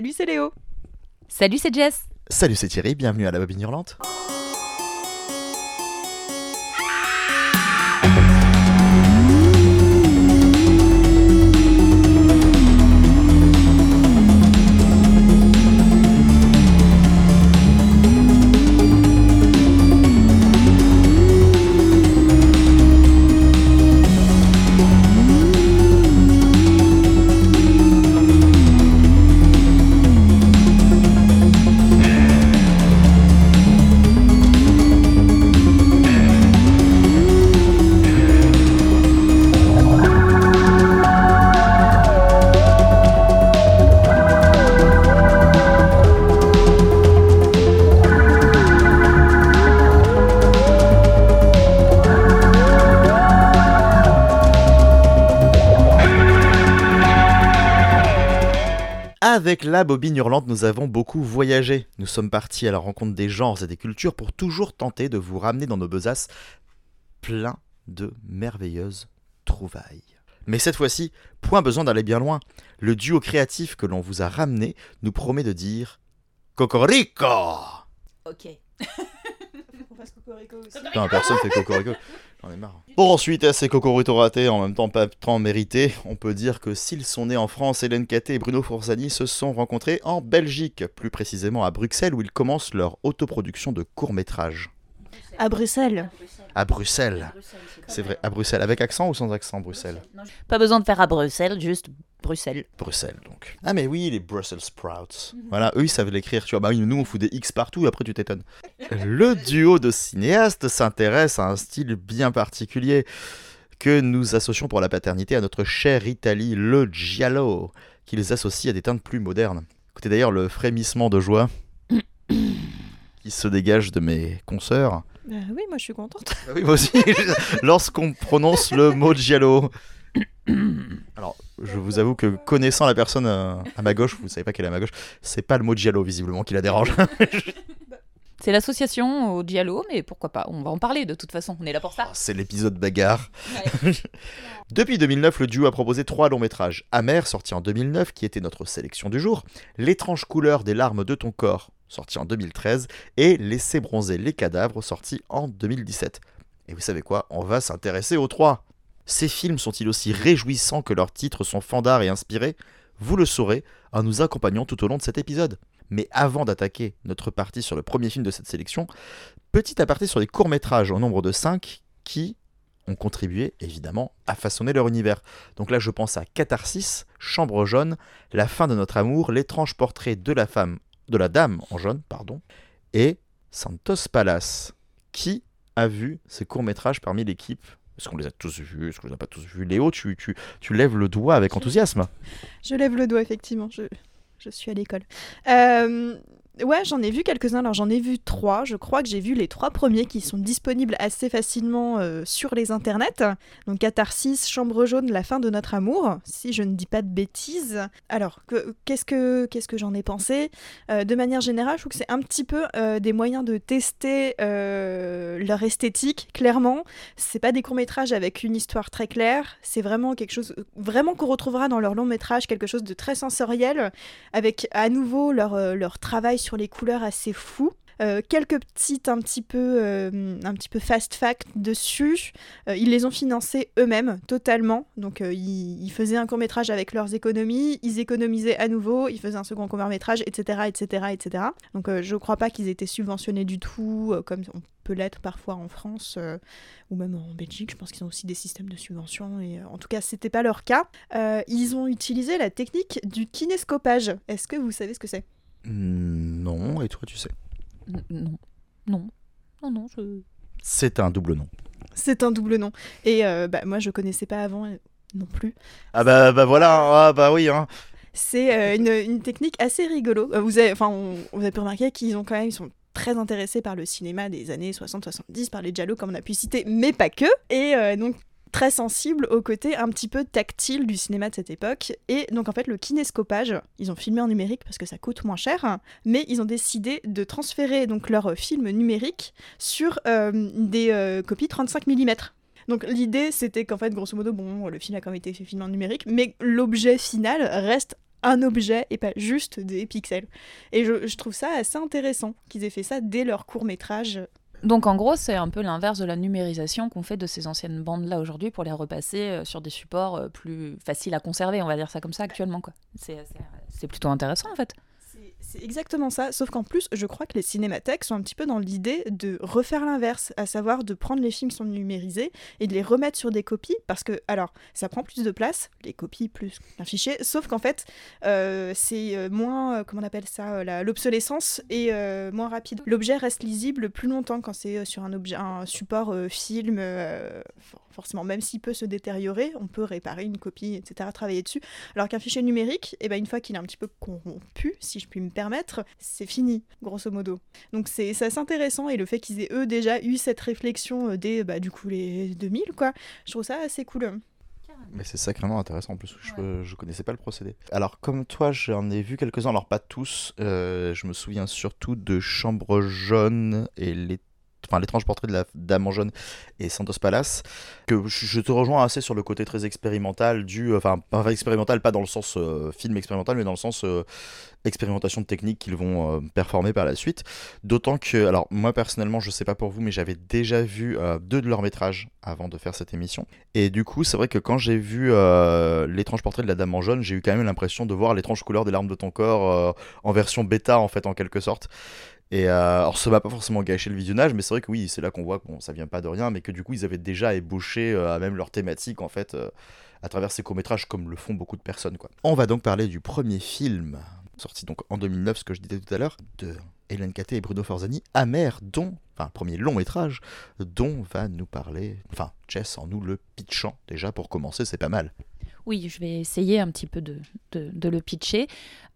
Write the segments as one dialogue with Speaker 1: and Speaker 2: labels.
Speaker 1: Salut, c'est Léo.
Speaker 2: Salut, c'est Jess.
Speaker 3: Salut, c'est Thierry, bienvenue à la Bobine Hurlante. Avec la bobine hurlante, nous avons beaucoup voyagé. Nous sommes partis à la rencontre des genres et des cultures pour toujours tenter de vous ramener dans nos besaces plein de merveilleuses trouvailles. Mais cette fois-ci, point besoin d'aller bien loin. Le duo créatif que l'on vous a ramené nous promet de dire Cocorico
Speaker 2: Ok.
Speaker 3: Putain, personne fait Cocorico. J'en ai marre. Pour ensuite, à ces cocoritos ratés, en même temps pas tant mérités, on peut dire que s'ils sont nés en France, Hélène Caté et Bruno Forzani se sont rencontrés en Belgique, plus précisément à Bruxelles, où ils commencent leur autoproduction de courts-métrages.
Speaker 1: À Bruxelles.
Speaker 3: À Bruxelles. C'est vrai, à Bruxelles. Avec accent ou sans accent, Bruxelles?
Speaker 2: Pas besoin de faire à Bruxelles, juste Bruxelles.
Speaker 3: Bruxelles, donc. Ah, mais oui, les Brussels Sprouts. Voilà, eux, ils savent l'écrire, tu vois. Bah oui, nous, on fout des X partout, et après, tu t'étonnes. Le duo de cinéastes s'intéresse à un style bien particulier que nous associons pour la paternité à notre chère Italie, le giallo, qu'ils associent à des teintes plus modernes. Écoutez d'ailleurs le frémissement de joie qui se dégage de mes consoeurs.
Speaker 1: Bah oui, moi je suis contente.
Speaker 3: Ah Oui, moi aussi, lorsqu'on prononce le mot giallo. Je vous avoue que connaissant la personne euh, à ma gauche, vous savez pas qu'elle est à ma gauche, c'est pas le mot giallo visiblement qui la dérange.
Speaker 2: C'est l'association au Diallo, mais pourquoi pas On va en parler de toute façon, on est là pour ça.
Speaker 3: Ah, c'est l'épisode bagarre. Depuis 2009, le duo a proposé trois longs métrages. Amer, sorti en 2009, qui était notre sélection du jour. L'étrange couleur des larmes de ton corps, sorti en 2013. Et Laisser bronzer les cadavres, sorti en 2017. Et vous savez quoi On va s'intéresser aux trois. Ces films sont-ils aussi réjouissants que leurs titres sont fandards et inspirés Vous le saurez en nous accompagnant tout au long de cet épisode. Mais avant d'attaquer notre partie sur le premier film de cette sélection, petit aparté sur les courts-métrages au nombre de 5 qui ont contribué évidemment à façonner leur univers. Donc là je pense à Catharsis, Chambre jaune, La fin de notre amour, L'étrange portrait de la femme, de la dame en jaune, pardon, et Santos Palace. Qui a vu ces courts-métrages parmi l'équipe est-ce qu'on les a tous vus? Est-ce qu'on les a pas tous vus? Léo, tu, tu, tu lèves le doigt avec enthousiasme.
Speaker 1: Je lève le doigt, effectivement. Je, je suis à l'école. Euh, ouais, j'en ai vu quelques-uns. Alors, j'en ai vu trois. Je crois que j'ai vu les trois premiers qui sont disponibles assez facilement euh, sur les internets. Donc, Catharsis, Chambre jaune, La fin de notre amour, si je ne dis pas de bêtises. Alors, que- qu'est-ce que, qu'est-ce que j'en ai pensé? Euh, De manière générale, je trouve que c'est un petit peu euh, des moyens de tester leur esthétique, clairement. C'est pas des courts-métrages avec une histoire très claire. C'est vraiment quelque chose, vraiment qu'on retrouvera dans leur long-métrage, quelque chose de très sensoriel avec à nouveau leur, leur travail sur les couleurs assez fou. Euh, quelques petites un petit peu euh, un petit peu fast fact dessus. Euh, ils les ont financés eux-mêmes totalement. Donc ils, faisaient un court métrage avec leurs économies, ils économisaient à nouveau, ils faisaient un second court métrage, etc., etc., etc. Donc je crois pas qu'ils étaient subventionnés du tout, comme on peut l'être parfois en France ou même en Belgique. Je pense qu'ils ont aussi des systèmes de subvention et en tout cas c'était pas leur cas. Ils ont utilisé la technique du kinéscopage. Est-ce que vous savez ce que c'est?
Speaker 3: Non, et toi tu sais.
Speaker 2: N- Non, non, non, non, je...
Speaker 3: C'est un double nom.
Speaker 1: C'est un double nom. Et euh, bah, moi je connaissais pas avant euh, non plus.
Speaker 3: Ah bah, bah voilà, ah bah oui. Hein.
Speaker 1: C'est euh, une, une technique assez rigolo. Vous avez, enfin, on, vous avez pu remarquer qu'ils ont quand même, ils sont très intéressés par le cinéma des années 60-70, par les giallo comme on a pu citer, mais pas que. Et euh, donc très sensible au côté un petit peu tactile du cinéma de cette époque. Et donc en fait le kinéscopage, ils ont filmé en numérique parce que ça coûte moins cher, mais ils ont décidé de transférer donc leur film numérique sur euh, des euh, copies 35 mm. Donc l'idée c'était qu'en fait grosso modo bon le film a quand même été filmé en numérique, mais l'objet final reste un objet et pas juste des pixels. Et je, je trouve ça assez intéressant qu'ils aient fait ça dès leur court métrage.
Speaker 2: Donc en gros, c'est un peu l'inverse de la numérisation qu'on fait de ces anciennes bandes-là aujourd'hui pour les repasser euh, sur des supports euh, plus faciles à conserver, on va dire ça comme ça actuellement. c'est plutôt intéressant en fait.
Speaker 1: C'est- exactement ça, sauf qu'en plus, je crois que les cinémathèques sont un petit peu dans l'idée de refaire l'inverse, à savoir de prendre les films qui sont numérisés et de les remettre sur des copies, parce que, alors, ça prend plus de place, les copies plus qu'un fichier, sauf qu'en fait, euh, c'est euh, moins, euh, comment on appelle ça, l'obsolescence est moins rapide. L'objet reste lisible plus longtemps quand c'est sur un, objet, un support film, forcément, même s'il peut se détériorer, on peut réparer une copie, etc., travailler dessus. Alors qu'un fichier numérique, eh ben, une fois qu'il est un petit peu corrompu, si je puis me permettre, c'est fini, grosso modo. Donc c'est c'est assez intéressant, et le fait qu'ils aient eux déjà eu cette réflexion euh, dès, bah, du coup, les 2000, quoi, je trouve ça assez cool.
Speaker 3: Mais c'est sacrément intéressant en plus, je, je connaissais pas le procédé. Alors comme toi, j'en ai vu quelques-uns, alors pas tous, euh, je me souviens surtout de Chambre jaune et les... Enfin, l'étrange portrait de la dame en jaune et Santos Palace, que je te rejoins assez sur le côté très expérimental du, enfin, pas expérimental, pas dans le sens euh, film expérimental, mais dans le sens euh, expérimentation de techniques qu'ils vont euh, performer par la suite. D'autant que, alors moi personnellement, je sais pas pour vous, mais j'avais déjà vu euh, deux de leurs métrages avant de faire cette émission. Et du coup, c'est vrai que quand j'ai vu euh, l'étrange portrait de la dame en jaune, j'ai eu quand même l'impression de voir l'étrange couleur des larmes de ton corps euh, en version bêta, en fait, en quelque sorte. Et euh, alors, ça m'a pas forcément gâché le visionnage, mais c'est vrai que oui, c'est là qu'on voit que bon, ça vient pas de rien, mais que du coup, ils avaient déjà ébauché euh, même leur thématique, en fait, euh, à travers ces courts-métrages, comme le font beaucoup de personnes. On va donc parler du premier film, sorti donc en 2009, ce que je disais tout à l'heure, de Hélène Caté et Bruno Forzani, Amer, dont, enfin, premier long métrage, dont va nous parler, enfin, Jess en nous le pitchant, déjà pour commencer, c'est pas mal.
Speaker 2: Oui, je vais essayer un petit peu de, le pitcher.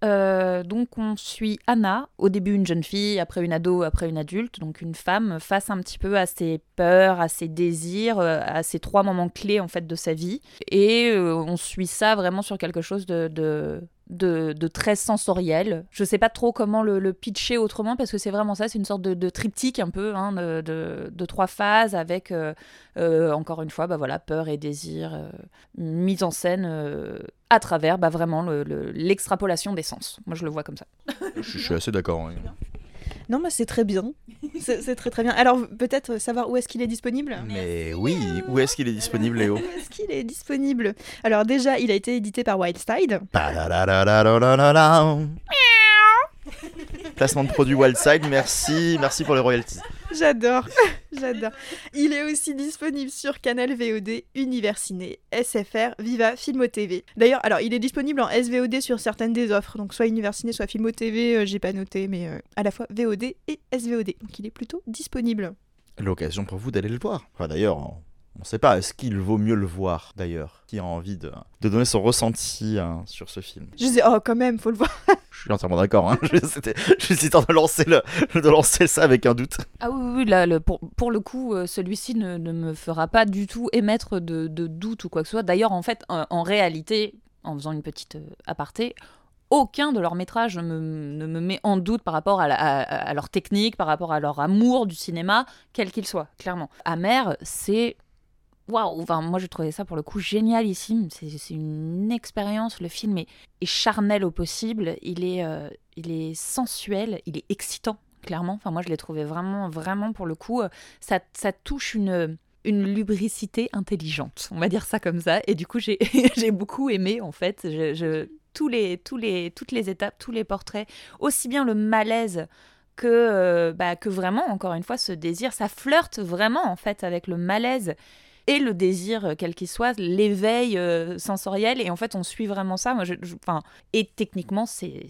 Speaker 2: Euh, donc, on suit Anna, au début une jeune fille, après une ado, après une adulte, donc une femme, face un petit peu à ses peurs, à ses désirs, euh, à ces trois moments clés en fait de sa vie. Et euh, on suit ça vraiment sur quelque chose de, de, de très sensoriel. Je sais pas trop comment le, le pitcher autrement, parce que c'est vraiment ça, c'est une sorte de, de triptyque un peu, hein, de, de- de trois phases avec, euh, euh, encore une fois, bah voilà, peur et désir, euh, mise en scène euh, à travers bah, vraiment le- le- l'extrapolation des sens. Moi, je le vois comme ça.
Speaker 3: Je, je suis assez d'accord. hein.
Speaker 1: Non, mais c'est très bien. C'est c'est très très bien. Alors, peut-être savoir où est-ce qu'il est disponible
Speaker 3: Mais oui, où est-ce qu'il est disponible, Léo
Speaker 1: Où est-ce qu'il est disponible? Alors déjà, il a été édité par Wildside.
Speaker 3: Placement de produit Wildside, merci, merci pour les royalties.
Speaker 1: J'adore, j'adore. Il est aussi disponible sur Canal VOD, Univers Ciné, SFR, Viva, Filmo TV. D'ailleurs, alors il est disponible en SVOD sur certaines des offres, donc soit Univers Ciné, soit Filmo TV, euh, j'ai pas noté, mais euh, à la fois VOD et SVOD, donc il est plutôt disponible.
Speaker 3: L'occasion pour vous d'aller le voir. Enfin, d'ailleurs, on ne sait pas, est-ce qu'il vaut mieux le voir, d'ailleurs Qui a envie de, de donner son ressenti hein, sur ce film?
Speaker 1: Je disais, oh quand même, faut le voir.
Speaker 3: Je suis entièrement d'accord, hein. suis en train de lancer, le, de lancer ça avec un doute.
Speaker 2: Ah oui, oui, oui, là, le- pour, pour le coup, euh, celui-ci ne, ne me fera pas du tout émettre de, de doute ou quoi que ce soit. D'ailleurs, en fait, en, en réalité, en faisant une petite euh, aparté, aucun de leurs métrages me- ne me met en doute par rapport à, la- à- à leur technique, par rapport à leur amour du cinéma, quel qu'il soit, clairement. Amer, c'est... Waouh, enfin, moi j'ai trouvé ça pour le coup génialissime. C'est une expérience. Le film est, charnel au possible. Il est, euh, il est sensuel. Il est excitant, clairement. Enfin, moi je l'ai trouvé vraiment, vraiment pour le coup. euh, Ça, touche une, lubricité intelligente. On va dire ça comme ça. Et du coup, j'ai j'ai beaucoup aimé en fait. Je, je- tous les, tous les, toutes les étapes, tous les portraits, aussi bien le malaise que, euh, bah, que vraiment, encore une fois, ce désir, ça flirte vraiment en fait avec le malaise et le désir, euh, quel qu'il soit, l'éveil euh, sensoriel. Et en fait, on suit vraiment ça. Moi, je, et techniquement, c'est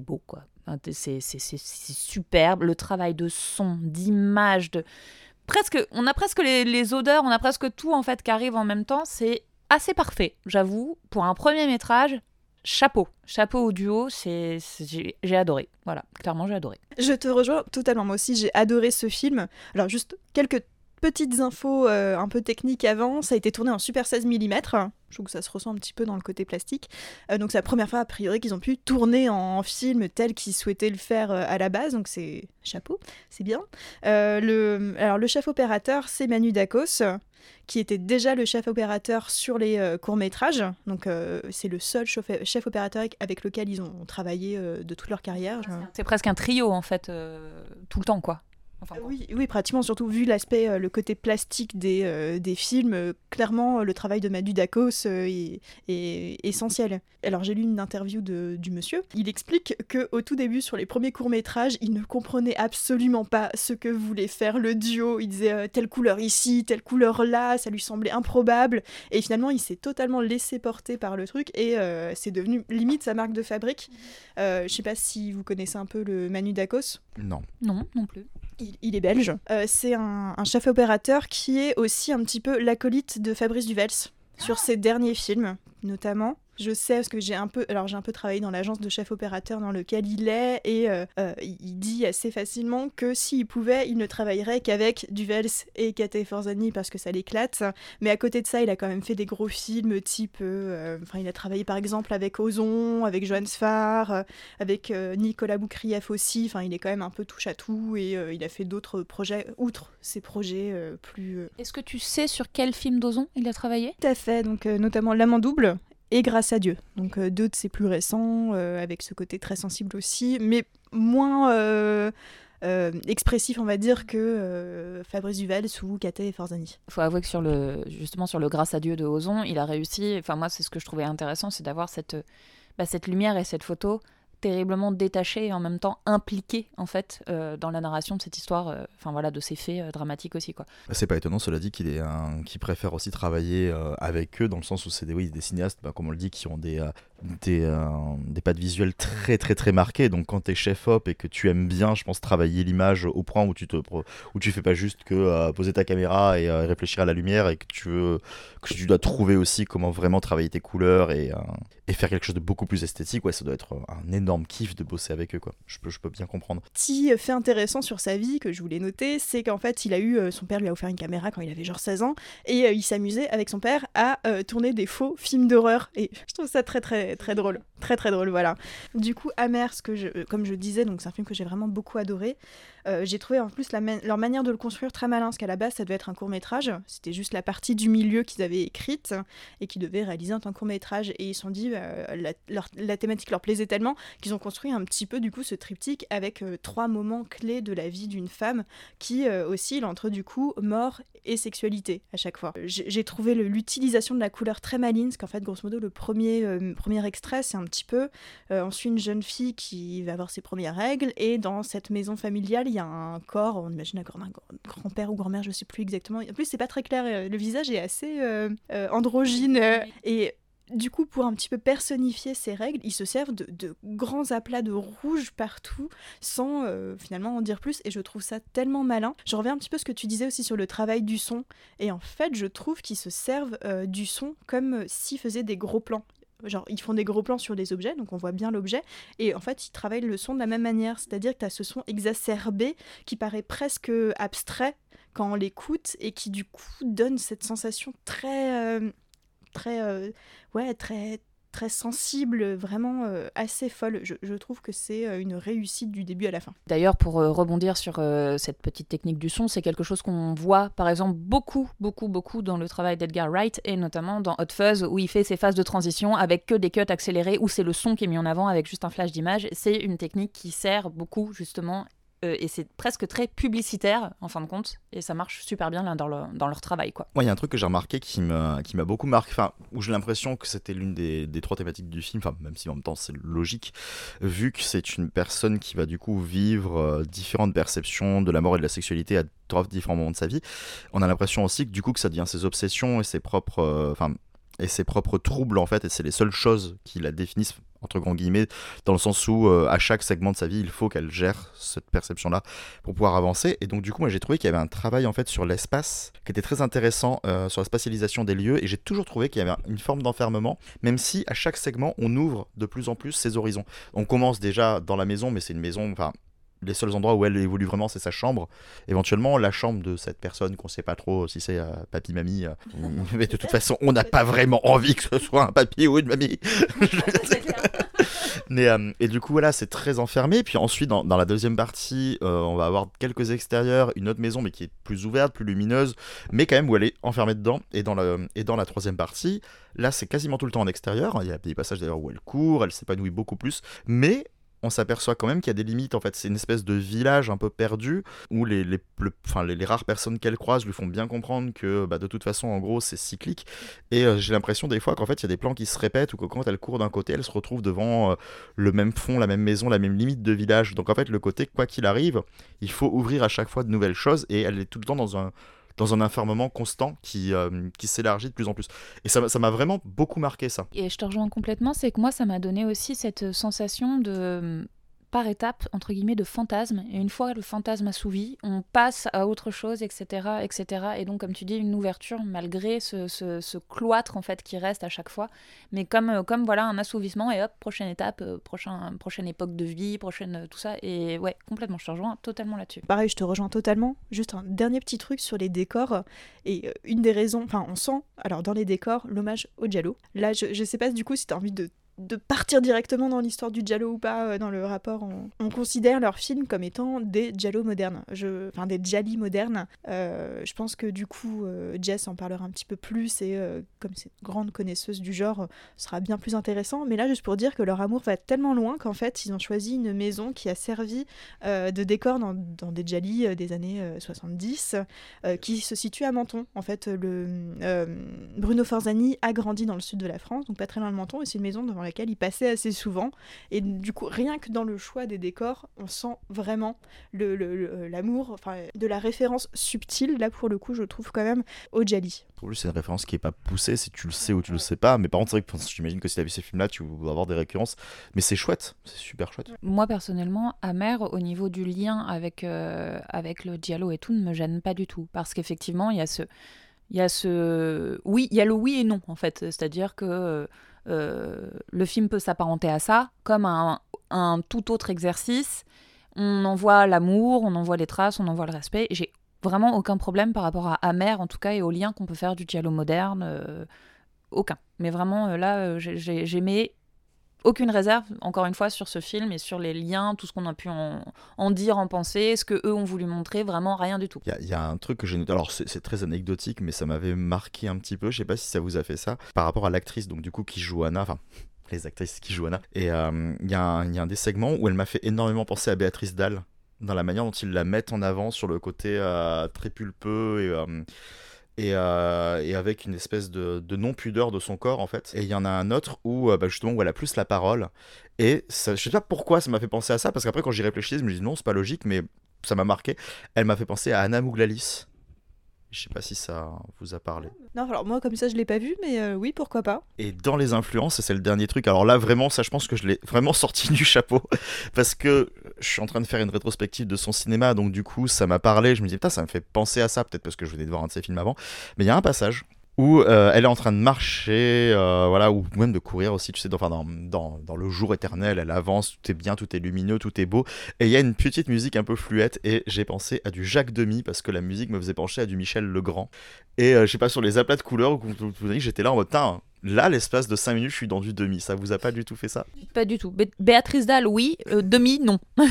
Speaker 2: beau, quoi. C'est superbe. Le travail de son, d'image, de presque, on a presque les, les odeurs, on a presque tout en fait qui arrive en même temps. C'est assez parfait, j'avoue. Pour un premier métrage, chapeau, chapeau au duo. C'est j'ai adoré. Voilà, clairement, j'ai adoré.
Speaker 1: Je te rejoins totalement. Moi aussi, j'ai adoré ce film. Alors, juste quelques petites infos euh, un peu techniques avant. Ça a été tourné en Super 16 mm. Je trouve que ça se ressent un petit peu dans le côté plastique. Euh, donc, c'est la première fois, a priori, qu'ils ont pu tourner en film tel qu'ils souhaitaient le faire euh, à la base. Donc, c'est chapeau, c'est bien. Le... Alors, le chef opérateur, c'est Manu Dacos. qui était déjà le chef opérateur sur les courts-métrages. Donc, c'est le seul chef, opérateur avec, lequel ils ont travaillé de toute leur carrière.
Speaker 2: C'est presque un trio en fait, tout le temps quoi. Enfin, quoi.
Speaker 1: Oui, oui, pratiquement, surtout vu l'aspect, euh, le côté plastique des, euh, des films, euh, clairement, euh, le travail de Madu Dacos euh, est, est essentiel. Alors, j'ai lu une interview de, du monsieur. Il explique que au tout début, sur les premiers courts-métrages, il ne comprenait absolument pas ce que voulait faire le duo. Il disait euh, telle couleur ici, telle couleur là, ça lui semblait improbable. Et finalement, il s'est totalement laissé porter par le truc et euh, c'est devenu limite sa marque de fabrique. Euh, je sais pas si vous connaissez un peu le Manu Dacos.
Speaker 3: Non.
Speaker 2: Non, non plus.
Speaker 1: Il, il est belge. Euh, c'est un, un chef opérateur qui est aussi un petit peu l'acolyte de Fabrice Duvels sur ses derniers films, notamment. Je sais parce que j'ai un peu, alors j'ai un peu travaillé dans l'agence de chef opérateur dans lequel il est et euh, euh, il dit assez facilement que s'il pouvait, il ne travaillerait qu'avec Duvels et Kate Forzani parce que ça l'éclate. Mais à côté de ça, il a quand même fait des gros films type, euh, enfin il a travaillé par exemple avec Ozon, avec Johannes Farr, euh, avec Nicolas Boukrieff aussi. Enfin, il est quand même un peu touche à tout et il a fait d'autres projets outre ces projets plus.
Speaker 2: Est-ce que tu sais sur quel film d'Ozon il a travaillé?
Speaker 1: Tout à fait. Donc notamment L'amant double et Grâce à Dieu. Donc euh, deux de ses plus récents euh, avec ce côté très sensible aussi, mais moins. euh, euh, expressif, on va dire, que Fabrice Duvels ou Kate et Forzani.
Speaker 2: Il faut avouer que sur le, justement sur le Grâce à Dieu de Ozon, il a réussi. Enfin, moi, c'est ce que je trouvais intéressant, c'est d'avoir cette, bah, cette lumière et cette photo terriblement détachée et en même temps impliquée en fait euh, dans la narration de cette histoire, euh, enfin voilà, de ces faits euh, dramatiques aussi quoi.
Speaker 3: C'est pas étonnant, cela dit, qu'il est un... qu'il préfère aussi travailler avec eux, dans le sens où c'est des, oui, des cinéastes, bah, comme on le dit, qui ont des, des, des pattes visuelles très très très marquées. Donc quand t'es chef op et que tu aimes bien, je pense, travailler l'image au point où tu te où tu fais pas juste que poser ta caméra et réfléchir à la lumière et que tu veux que tu dois trouver aussi comment vraiment travailler tes couleurs et, et faire quelque chose de beaucoup plus esthétique. Ouais, ça doit être un énorme kiff de bosser avec eux, quoi. Je peux, je peux bien comprendre.
Speaker 1: Petit fait intéressant sur sa vie que je voulais noter, c'est qu'en fait, il a eu euh, son père lui a offert une caméra quand il avait genre 16 ans et euh, il s'amusait avec son père à euh, tourner des faux films d'horreur et je trouve ça très très très drôle, très très drôle, voilà. Du coup, Amer, ce que je, comme je disais, donc c'est un film que j'ai vraiment beaucoup adoré. Euh, j'ai trouvé en plus leur manière de le construire très malin, parce qu'à la base, ça devait être un court métrage. C'était juste la partie du milieu qu'ils avaient écrite et qu'ils devaient réaliser en tant que court métrage. Et ils se sont dit, euh, la, thématique leur plaisait tellement qu'ils ont construit un petit peu du coup ce triptyque avec euh, trois moments clés de la vie d'une femme qui euh, oscille entre du coup mort et sexualité à chaque fois. J'ai j'ai trouvé l'utilisation de la couleur très maligne, parce qu'en fait, grosso modo, le premier, euh, premier extrait, c'est un petit peu euh, on suit une jeune fille qui va avoir ses premières règles, et dans cette maison familiale, il y a un corps, on imagine un grand-père ou grand-mère, je sais plus exactement. En plus, c'est pas très clair, euh, le visage est assez euh, euh, androgyne, et du coup, pour un petit peu personnifier ces règles, ils se servent de, de grands aplats de rouge partout, sans euh, finalement en dire plus, et je trouve ça tellement malin. Je reviens un petit peu à ce que tu disais aussi sur le travail du son, et en fait, je trouve qu'ils se servent euh, du son comme s'ils faisaient des gros plans. Genre, ils font des gros plans sur les objets, donc on voit bien l'objet, et en fait, ils travaillent le son de la même manière, c'est-à-dire que tu as ce son exacerbé qui paraît presque abstrait quand on l'écoute, et qui du coup donne cette sensation très. euh, très. euh, ouais, très très sensible, vraiment euh, assez folle. Je, trouve que c'est euh, une réussite du début à la fin.
Speaker 2: D'ailleurs, pour euh, rebondir sur cette petite technique du son, c'est quelque chose qu'on voit par exemple beaucoup, beaucoup, beaucoup dans le travail d'Edgar Wright et notamment dans Hot Fuzz où il fait ses phases de transition avec que des cuts accélérés où c'est le son qui est mis en avant avec juste un flash d'image. C'est une technique qui sert beaucoup justement euh, et c'est presque très publicitaire en fin de compte et ça marche super bien dans, leur- dans leur travail quoi.
Speaker 3: Moi, il y a un truc que j'ai remarqué qui m'a beaucoup marqué, enfin, où j'ai l'impression que c'était l'une des, des trois thématiques du film, même si en même temps c'est logique, vu que c'est une personne qui va du coup vivre euh, différentes perceptions de la mort et de la sexualité à trois différents moments de sa vie, on a l'impression aussi que du coup que ça devient ses obsessions et ses propres, euh, enfin, et ses propres troubles en fait, et c'est les seules choses qui la définissent entre guillemets, dans le sens où euh, à chaque segment de sa vie, il faut qu'elle gère cette perception-là pour pouvoir avancer. Et donc du coup, moi j'ai trouvé qu'il y avait un travail en fait sur l'espace qui était très intéressant euh, sur la spatialisation des lieux, et j'ai toujours trouvé qu'il y avait une forme d'enfermement, même si à chaque segment on ouvre de plus en plus ses horizons. On commence déjà dans la maison, mais c'est une maison, enfin les seuls endroits où elle évolue vraiment, c'est sa chambre. Éventuellement, la chambre de cette personne qu'on sait pas trop si c'est euh, papy, mamie. euh, mais de toute façon, on n'a pas vraiment envie que ce soit un papy ou une mamie. Mais, euh, et du coup, voilà, c'est très enfermé. Puis ensuite, dans, dans la deuxième partie, euh, on va avoir quelques extérieurs, une autre maison, mais qui est plus ouverte, plus lumineuse, mais quand même où elle est enfermée dedans. Et dans, le, et dans la troisième partie, là, c'est quasiment tout le temps en extérieur. Il y a des passages d'ailleurs où elle court, elle s'épanouit beaucoup plus. Mais on s'aperçoit quand même qu'il y a des limites. En fait, c'est une espèce de village un peu perdu où les, les, les rares personnes qu'elle croise lui font bien comprendre que bah, de toute façon, en gros, c'est cyclique. Et euh, j'ai l'impression des fois qu'en fait, il y a des plans qui se répètent ou que quand elle court d'un côté, elle se retrouve devant euh, le même fond, la même maison, la même limite de village. Donc en fait, le côté, quoi qu'il arrive, il faut ouvrir à chaque fois de nouvelles choses et elle est tout le temps dans un dans un enfermement constant qui, euh, qui s'élargit de plus en plus. Et ça ça m'a vraiment beaucoup marqué ça.
Speaker 2: Et je te rejoins complètement, c'est que moi, ça m'a donné aussi cette sensation de, par étape, entre guillemets, de fantasme. Et une fois le fantasme assouvi, on passe à autre chose, etc., etc. Et donc, comme tu dis, une ouverture malgré ce, ce- cloître, en fait, qui reste à chaque fois. Mais comme, euh, comme voilà, un assouvissement, et hop, prochaine étape, euh, prochain, prochaine époque de vie, prochaine euh, tout ça. Et ouais, complètement, je te rejoins totalement là-dessus.
Speaker 1: Pareil, je te rejoins totalement. Juste un dernier petit truc sur les décors. Et une des raisons, enfin, on sent, alors dans les décors, l'hommage au Giallo. Là, je, je sais pas du coup si tu as envie de, de partir directement dans l'histoire du Giallo ou pas, euh, dans le rapport. On, on considère leurs films comme étant des Giallo modernes. Je, enfin, des Gialli modernes. Euh, je pense que du coup, euh, Jess en parlera un petit peu plus et comme c'est une grande connaisseuse du genre, ce sera bien plus intéressant. Mais là, juste pour dire que leur amour va tellement loin qu'en fait, ils ont choisi une maison qui a servi de décor dans, des Djali euh, des années euh, 70, euh, qui se situe à Menton. En fait, le, Bruno Forzani a grandi dans le sud de la France, donc pas très loin de Menton, et c'est une maison devant laquelle il passait assez souvent. Et du coup, rien que dans le choix des décors, on sent vraiment le- le- le- l'amour, enfin, de la référence subtile, là pour le coup, je trouve quand même, au Djali.
Speaker 3: Pour lui, c'est une référence qui est pas poussée si tu le sais ou tu le sais pas. Mais par contre, c'est vrai que j'imagine que si tu as vu ces films-là, tu vas avoir des récurrences. Mais c'est chouette, c'est super chouette.
Speaker 2: Moi personnellement, Amer au niveau du lien avec, euh, avec le Diallo et tout ne me gêne pas du tout parce qu'effectivement il y a ce il y a ce oui il y a le oui et non en fait c'est-à-dire que euh, le film peut s'apparenter à ça comme un, un tout autre exercice. On en voit l'amour on en voit les traces on en voit le respect. J'ai vraiment aucun problème par rapport à Amer en tout cas et au lien qu'on peut faire du Diallo moderne euh, aucun. Mais vraiment euh, là euh, j'ai- j'ai- j'aimais aucune réserve, encore une fois, sur ce film et sur les liens, tout ce qu'on a pu en, dire, en penser, ce que eux ont voulu montrer, vraiment rien du tout.
Speaker 3: Il y a- un truc que j'ai noté. Alors, c'est très anecdotique, mais ça m'avait marqué un petit peu. Je sais pas si ça vous a fait ça. Par rapport à l'actrice, donc du coup, qui joue Anna. Enfin. Les actrices qui jouent Anna. Et euh, il y, a un- il y a un des segments où elle m'a fait énormément penser à Béatrice Dalle, dans la manière dont ils la mettent en avant sur le côté euh, très pulpeux et, euh, et, euh, et avec une espèce de, de non-pudeur de son corps en fait. Et il y en a un autre où euh, bah, justement où elle a plus la parole. Et je sais pas pourquoi ça m'a fait penser à ça, parce qu'après quand j'y réfléchis, je me dis non, c'est pas logique, mais ça m'a marqué. Elle m'a fait penser à Anna Mouglalis. Je sais pas si ça vous a parlé.
Speaker 1: Non, alors moi comme ça je l'ai pas vu, mais euh, oui, pourquoi pas.
Speaker 3: Et dans les influences, c'est le dernier truc. Alors là, vraiment, ça, je pense que je l'ai vraiment sorti du chapeau. Parce que je suis en train de faire une rétrospective de son cinéma. Donc, du coup, ça m'a parlé. Je me dis, putain, ça me fait penser à ça. Peut-être parce que je venais de voir un de ses films avant. Mais il y a un passage où euh, elle est en train de marcher, euh, voilà, ou même de courir aussi, tu sais, dans, enfin, dans, dans, dans le jour éternel, elle avance, tout est bien, tout est lumineux, tout est beau, et il y a une petite musique un peu fluette, et j'ai pensé à du Jacques Demy, parce que la musique me faisait pencher à du Michel Legrand, et euh, je sais pas, sur les aplats de couleurs, j'étais là en mode, là, l'espace de 5 minutes, je suis dans du demi, ça vous a pas du tout fait ça?
Speaker 2: Pas du tout. Bé- Béatrice Dalle, oui. Euh, demi, non.
Speaker 3: Mon-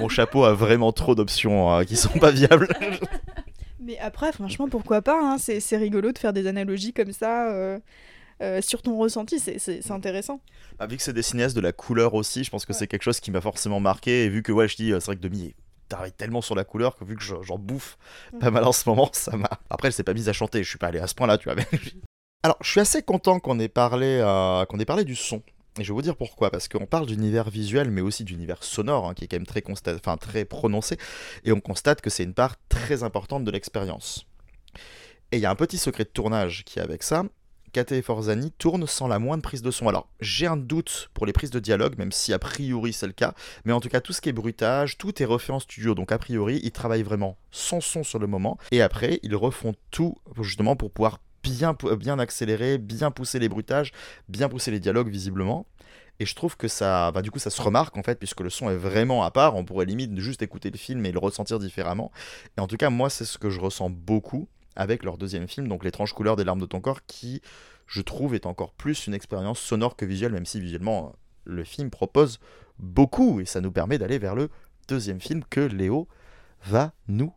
Speaker 3: Mon chapeau a vraiment trop d'options euh, qui sont pas viables.
Speaker 1: Mais après, franchement, pourquoi pas hein, C'est c'est rigolo de faire des analogies comme ça euh, euh, sur ton ressenti, c'est- intéressant.
Speaker 3: Ah, vu que c'est des cinéastes de la couleur aussi, je pense que c'est quelque chose qui m'a forcément marqué. Et vu que, ouais, je dis, euh, c'est vrai que Demi travaille tellement sur la couleur que vu que je- j'en bouffe pas mal en ce moment, ça m'a. Après, elle s'est pas mise à chanter, je suis pas allé à ce point-là, tu vois. mais- Alors, je suis assez content qu'on ait, parlé, euh, qu'on ait parlé du son. Et je vais vous dire pourquoi, parce qu'on parle d'univers visuel, mais aussi d'univers sonore, hein, qui est quand même très, enfin, très prononcé, et on constate que c'est une part très importante de l'expérience. Et il y a un petit secret de tournage qui est avec ça, Kate et Forzani tournent sans la moindre prise de son. Alors, j'ai un doute pour les prises de dialogue, même si a priori c'est le cas, mais en tout cas, tout ce qui est bruitage, tout est refait en studio, donc a priori, ils travaillent vraiment sans son sur le moment, et après, ils refont tout justement pour pouvoir bien, pou- bien accélérer, bien pousser les bruitages, bien pousser les dialogues visiblement. Et je trouve que ça, bah, du coup, ça se remarque en fait, puisque le son est vraiment à part. On pourrait limite juste écouter le film et le ressentir différemment. Et en tout cas, moi, c'est ce que je ressens beaucoup avec leur deuxième film, donc L'étrange couleur des larmes de ton corps, qui, je trouve, est encore plus une expérience sonore que visuelle, même si visuellement, le film propose beaucoup et ça nous permet d'aller vers le deuxième film que Léo va nous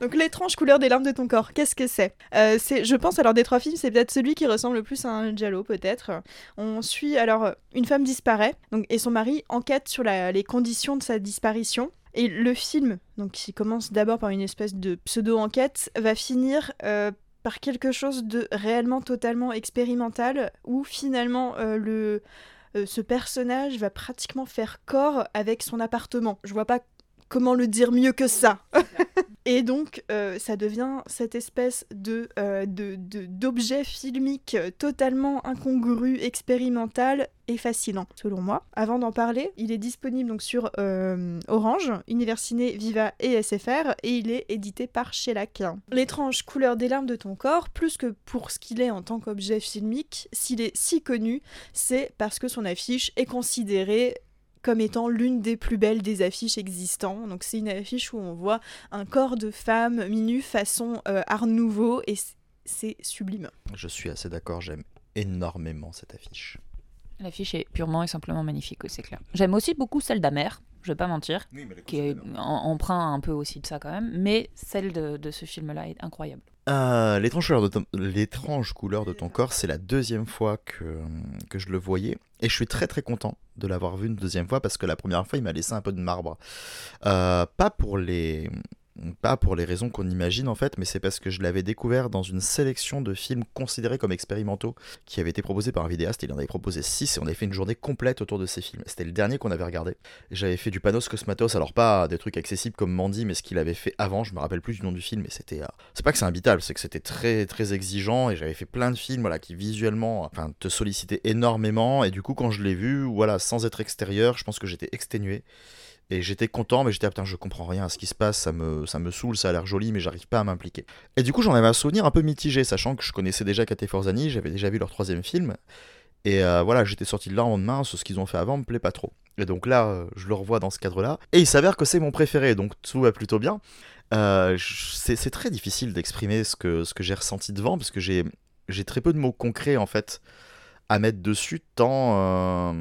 Speaker 1: Donc l'étrange couleur des larmes de ton corps, qu'est-ce que c'est? Euh, C'est, je pense alors des trois films, c'est peut-être celui qui ressemble le plus à un giallo peut-être. On suit alors une femme disparaît, donc et son mari enquête sur la- les conditions de sa disparition. Et le film, donc qui commence d'abord par une espèce de pseudo-enquête, va finir euh, par quelque chose de réellement totalement expérimental, où finalement euh, le ce personnage va pratiquement faire corps avec son appartement. Je vois pas comment le dire mieux que ça. Et donc, euh, ça devient cette espèce de, euh, de, d'objet filmique totalement incongru, expérimental et fascinant, selon moi. Avant d'en parler, il est disponible donc sur euh, Orange, Universiné, Viva et SFR, et il est édité par Shellac. L'étrange couleur des larmes de ton corps, plus que pour ce qu'il est en tant qu'objet filmique, s'il est si connu, c'est parce que son affiche est considérée comme étant l'une des plus belles des affiches existantes. Donc c'est une affiche où on voit un corps de femme minu façon euh, Art Nouveau et c'est sublime.
Speaker 3: Je suis assez d'accord, j'aime énormément cette affiche.
Speaker 2: L'affiche est purement et simplement magnifique, c'est clair. J'aime aussi beaucoup celle d'Amer, je vais pas mentir, qui est emprunt un peu aussi de ça quand même, mais celle de, de ce film-là est incroyable.
Speaker 3: Euh, L'étrange couleur, de ton... corps, c'est la deuxième fois que, que je le voyais. Et je suis très très content de l'avoir vu une deuxième fois parce que la première fois, il m'a laissé un peu de marbre. Euh, pas pour les. Pas pour les raisons qu'on imagine en fait, mais c'est parce que je l'avais découvert dans une sélection de films considérés comme expérimentaux qui avait été proposé par un vidéaste. Il en avait proposé 6 et on avait fait une journée complète autour de ces films. C'était le dernier qu'on avait regardé. J'avais fait du Panos Cosmatos, alors pas des trucs accessibles comme Mandy, mais ce qu'il avait fait avant. Je me rappelle plus du nom du film, mais c'était. euh, C'est pas que c'est imbitable, c'est que c'était très très exigeant et j'avais fait plein de films voilà, qui visuellement enfin, te sollicitaient énormément. Et du coup, quand je l'ai vu, voilà, sans être extérieur, je pense que j'étais exténué. Et j'étais content, mais j'étais, ah, putain, je comprends rien à ce qui se passe, ça me, ça me saoule, ça a l'air joli, mais j'arrive pas à m'impliquer. Et du coup, j'en avais un souvenir un peu mitigé, sachant que je connaissais déjà Kate Forzani, j'avais déjà vu leur troisième film. Et euh, voilà, j'étais sorti de là en lendemain, ce qu'ils ont fait avant me plaît pas trop. Et donc là, euh, je le revois dans ce cadre-là. Et il s'avère que c'est mon préféré, donc tout va plutôt bien. Euh, c'est très difficile d'exprimer ce que, ce que j'ai ressenti devant, parce que j'ai très peu de mots concrets en fait à mettre dessus, tant, euh,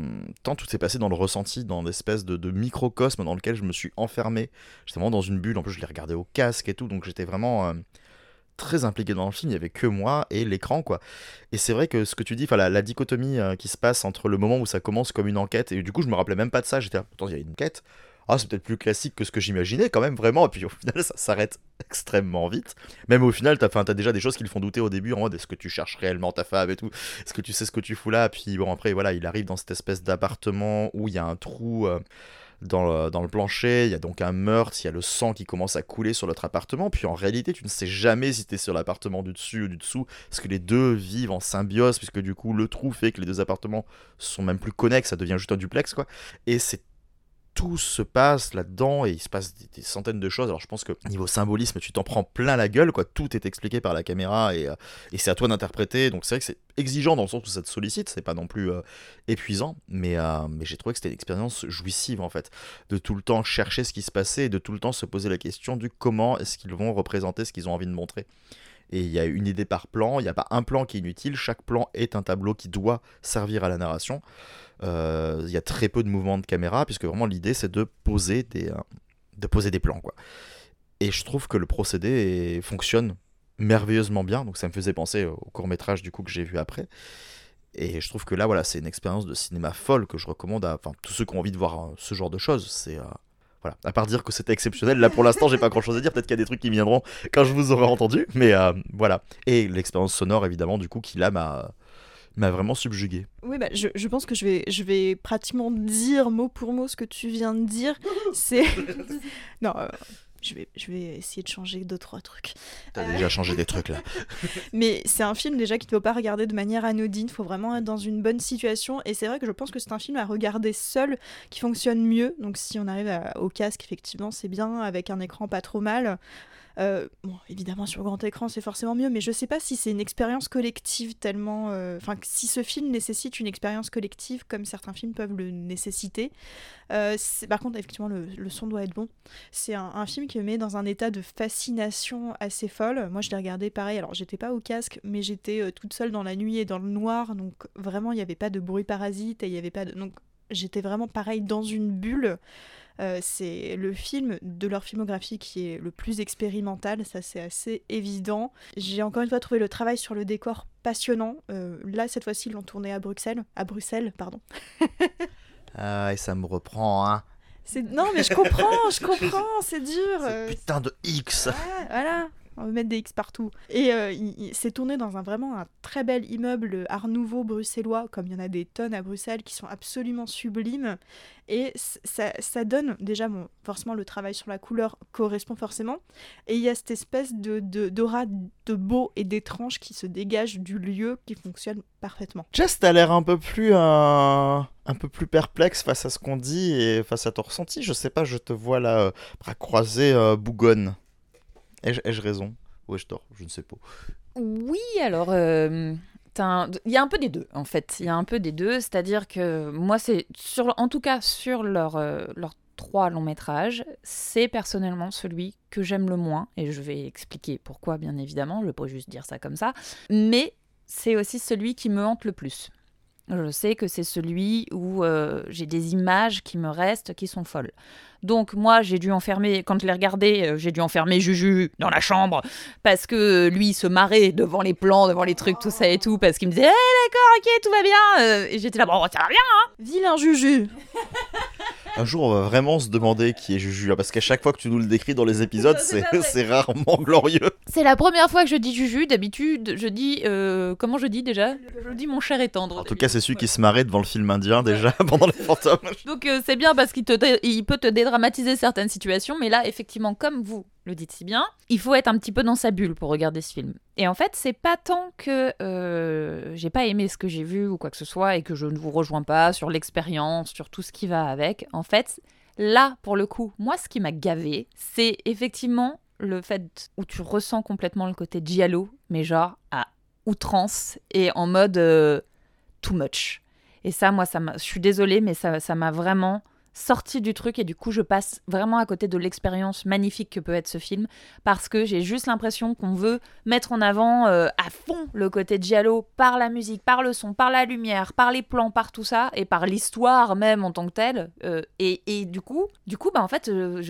Speaker 3: tant tout s'est passé dans le ressenti, dans l'espèce de, microcosme dans lequel je me suis enfermé. J'étais vraiment dans une bulle, en plus je l'ai regardé au casque et tout, donc j'étais vraiment euh, très impliqué dans le film, il n'y avait que moi et l'écran quoi. Et c'est vrai que ce que tu dis, la, la dichotomie euh, qui se passe entre le moment où ça commence comme une enquête, et du coup je me rappelais même pas de ça, j'étais là, pourtant il y a une enquête, ah c'est peut-être plus classique que ce que j'imaginais quand même vraiment, et puis au final ça s'arrête extrêmement vite. Même au final, t'as as déjà des choses qui le font douter au début, en mode est-ce que tu cherches réellement ta femme et tout, est-ce que tu sais ce que tu fous là, puis bon après voilà, il arrive dans cette espèce d'appartement où il y a un trou... euh, dans le, plancher, il y a donc un meurtre, il y a le sang qui commence à couler sur notre appartement, puis en réalité tu ne sais jamais si t'es sur l'appartement du dessus ou du dessous, parce que les deux vivent en symbiose, puisque du coup le trou fait que les deux appartements sont même plus connexes, ça devient juste un duplex quoi, et c'est tout se passe là-dedans et il se passe des, centaines de choses. Alors je pense que niveau symbolisme, tu t'en prends plein la gueule, quoi. Tout est expliqué par la caméra et, euh, c'est à toi d'interpréter. Donc c'est vrai que c'est exigeant dans le sens où ça te sollicite, c'est pas non plus euh, épuisant, mais, euh, mais j'ai trouvé que c'était une expérience jouissive en fait, de tout le temps chercher ce qui se passait et de tout le temps se poser la question du comment est-ce qu'ils vont représenter ce qu'ils ont envie de montrer. Et il y a une idée par plan, il n'y a pas un plan qui est inutile, chaque plan est un tableau qui doit servir à la narration. Euh, Il y a très peu de mouvements de caméra, puisque vraiment l'idée c'est de poser des, euh, de poser des plans. Quoi. Et je trouve que le procédé fonctionne merveilleusement bien, donc ça me faisait penser au court métrage du coup que j'ai vu après. Et je trouve que là, voilà, c'est une expérience de cinéma folle que je recommande à tous ceux qui ont envie de voir euh, ce genre de choses. Voilà, à part dire que c'était exceptionnel, là pour l'instant j'ai pas grand chose à dire, peut-être qu'il y a des trucs qui viendront quand je vous aurai entendu, mais euh, voilà. Et l'expérience sonore évidemment du coup qui là m'a m'a vraiment subjugué.
Speaker 1: Oui, bah, je, je pense que je vais, je vais pratiquement dire mot pour mot ce que tu viens de dire. C'est. non, euh, je, vais, je vais essayer de changer deux, trois trucs.
Speaker 3: T'as déjà changé des trucs là.
Speaker 1: Mais c'est un film déjà qu'il ne faut pas regarder de manière anodine, il faut vraiment être dans une bonne situation. Et c'est vrai que je pense que c'est un film à regarder seul qui fonctionne mieux. Donc si on arrive à- au casque, effectivement, c'est bien, avec un écran pas trop mal. Euh, bon, évidemment, sur grand écran, c'est forcément mieux, mais je sais pas si c'est une expérience collective tellement. euh, Enfin, si ce film nécessite une expérience collective comme certains films peuvent le nécessiter. Euh, par contre, effectivement, le, son doit être bon. C'est un, film qui me met dans un état de fascination assez folle. Moi, je l'ai regardé pareil. Alors, j'étais pas au casque, mais j'étais toute seule dans la nuit et dans le noir. Donc, vraiment, il n'y avait pas de bruit parasite et il n'y avait pas de. Donc, j'étais vraiment pareil dans une bulle. Euh, c'est le film de leur filmographie qui est le plus expérimental, ça c'est assez évident. J'ai encore une fois trouvé le travail sur le décor passionnant. Euh, là, cette fois-ci, ils l'ont tourné à Bruxelles. À Bruxelles, pardon.
Speaker 3: ah, et ça me reprend, hein.
Speaker 1: Non, mais je comprends, je comprends, c'est dur.
Speaker 3: Putain de X.
Speaker 1: voilà on va mettre des X partout. Et euh, il, s'est tourné dans un vraiment un très bel immeuble art nouveau bruxellois, comme il y en a des tonnes à Bruxelles, qui sont absolument sublimes. Et ça, ça donne, déjà, bon, forcément, le travail sur la couleur correspond forcément. Et il y a cette espèce de, d'aura de, beau et d'étrange qui se dégage du lieu qui fonctionne parfaitement.
Speaker 3: Jess, t'as l'air un peu plus... Euh, un peu plus perplexe face à ce qu'on dit et face à ton ressenti. Je sais pas, je te vois là, euh, bras croisés, bougonne. Ai-je raison? Ou ai-je tort? Je ne sais pas.
Speaker 2: Oui, alors. Euh, il y a un peu des deux, en fait. Il y a un peu des deux. C'est-à-dire que moi, c'est. Sur... En tout cas, sur leurs euh, trois longs métrages, c'est personnellement celui que j'aime le moins. Et je vais expliquer pourquoi, bien évidemment. Je peux juste dire ça comme ça. Mais c'est aussi celui qui me hante le plus. Je sais que c'est celui où euh, j'ai des images qui me restent, qui sont folles. Donc moi, j'ai dû enfermer, quand je l'ai regardé, euh, j'ai dû enfermer Juju dans la chambre parce que lui, il se marrait devant les plans, devant les trucs, tout ça et tout, parce qu'il me disait, hey, eh, d'accord, ok, tout va bien. Euh, et j'étais là, bon, ça va bien, hein
Speaker 1: Vilain Juju
Speaker 3: Un jour, on va vraiment se demander qui est Juju, parce qu'à chaque fois que tu nous le décris dans les épisodes, c'est rarement glorieux.
Speaker 2: C'est la première fois que je dis Juju. D'habitude, je dis. Euh, comment je dis déjà? Je dis mon cher et tendre.
Speaker 3: En tout cas, c'est celui qui se marrait devant le film indien déjà pendant les fantômes.
Speaker 2: Donc, euh, c'est bien parce qu'il il peut te dédramatiser certaines situations, mais là, effectivement, comme vous le dites si bien, il faut être un petit peu dans sa bulle pour regarder ce film. Et en fait, c'est pas tant que euh, j'ai pas aimé ce que j'ai vu ou quoi que ce soit et que je ne vous rejoins pas sur l'expérience, sur tout ce qui va avec. En fait, là, pour le coup, moi, ce qui m'a gavé, c'est effectivement le fait où tu ressens complètement le côté giallo, mais genre à outrance et en mode euh, too much. Et ça, moi, ça je suis désolée, mais ça m'a vraiment sorti du truc et du coup je passe vraiment à côté de l'expérience magnifique que peut être ce film parce que j'ai juste l'impression qu'on veut mettre en avant euh, à fond le côté giallo par la musique, par le son, par la lumière, par les plans, par tout ça et par l'histoire même en tant que telle euh, et, et, du coup du coup bah en fait euh,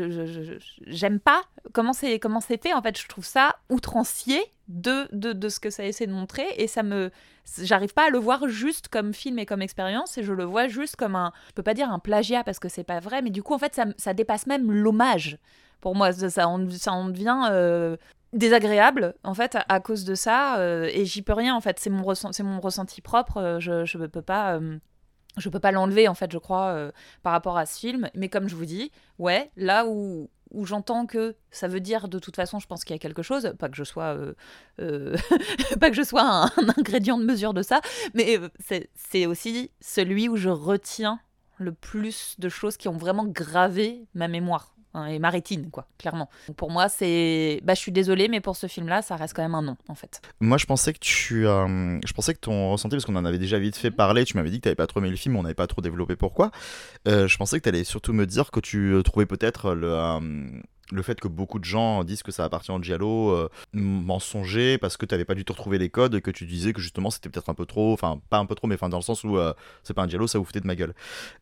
Speaker 2: j'aime pas comment c'est comment en fait je trouve ça outrancier de, de, de, ce que ça essaie de montrer et ça me j'arrive pas à le voir juste comme film et comme expérience et je le vois juste comme un je peux pas dire un plagiat parce que c'est pas vrai mais du coup en fait ça, ça dépasse même l'hommage. Pour moi ça, ça, ça en devient euh, désagréable en fait à, cause de ça euh, et j'y peux rien en fait. C'est mon, mon ressenti propre euh, je, je peux pas je peux pas l'enlever en fait je crois par rapport à ce film. Mais comme je vous dis ouais là où où j'entends que ça veut dire de toute façon, je pense qu'il y a quelque chose, pas que je sois, euh, euh, pas que je sois un, ingrédient de mesure de ça, mais euh, c'est aussi celui où je retiens le plus de choses qui ont vraiment gravé ma mémoire. Hein, et Maritine, quoi, clairement. pour moi, c'est. Bah, je suis désolée, mais pour ce film-là, ça reste quand même un non, en fait.
Speaker 3: Moi, je pensais que tu. Euh, je pensais que ton ressenti, parce qu'on en avait déjà vite fait parler, tu m'avais dit que tu n'avais pas trop aimé le film, on n'avait pas trop développé pourquoi. Euh, je pensais que tu allais surtout me dire que tu euh, trouvais peut-être le le fait que beaucoup de gens disent que ça appartient au Giallo, euh, mensonger parce que tu n'avais pas du tout retrouvé les codes et que tu disais que justement c'était peut-être un peu trop, enfin pas un peu trop, mais enfin dans le sens où euh, c'est pas un Giallo, ça vous foutait de ma gueule.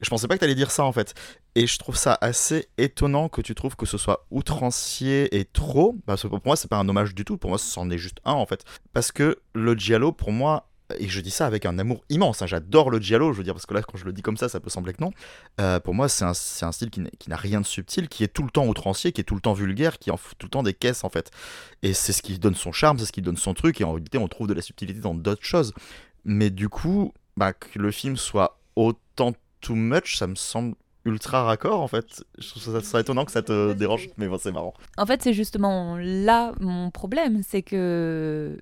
Speaker 3: Je pensais pas que tu allais dire ça en fait. Et je trouve ça assez étonnant que tu trouves que ce soit outrancier et trop, parce que pour moi c'est pas un hommage du tout, pour moi c'en est juste un en fait. Parce que le Giallo pour moi et je dis ça avec un amour immense, hein. j'adore le giallo, je veux dire, parce que là, quand je le dis comme ça, ça peut sembler que non. Euh, pour moi, c'est un, un, style qui n'a rien de subtil, qui est tout le temps outrancier, qui est tout le temps vulgaire, qui en fout tout le temps des caisses, en fait. Et c'est ce qui donne son charme, c'est ce qui donne son truc, et en réalité, on trouve de la subtilité dans d'autres choses. Mais du coup, bah, que le film soit autant too much, ça me semble ultra raccord en fait. Je trouve ça, ça étonnant que ça te dérange, mais bon, c'est marrant.
Speaker 2: En fait, c'est justement là mon problème, c'est que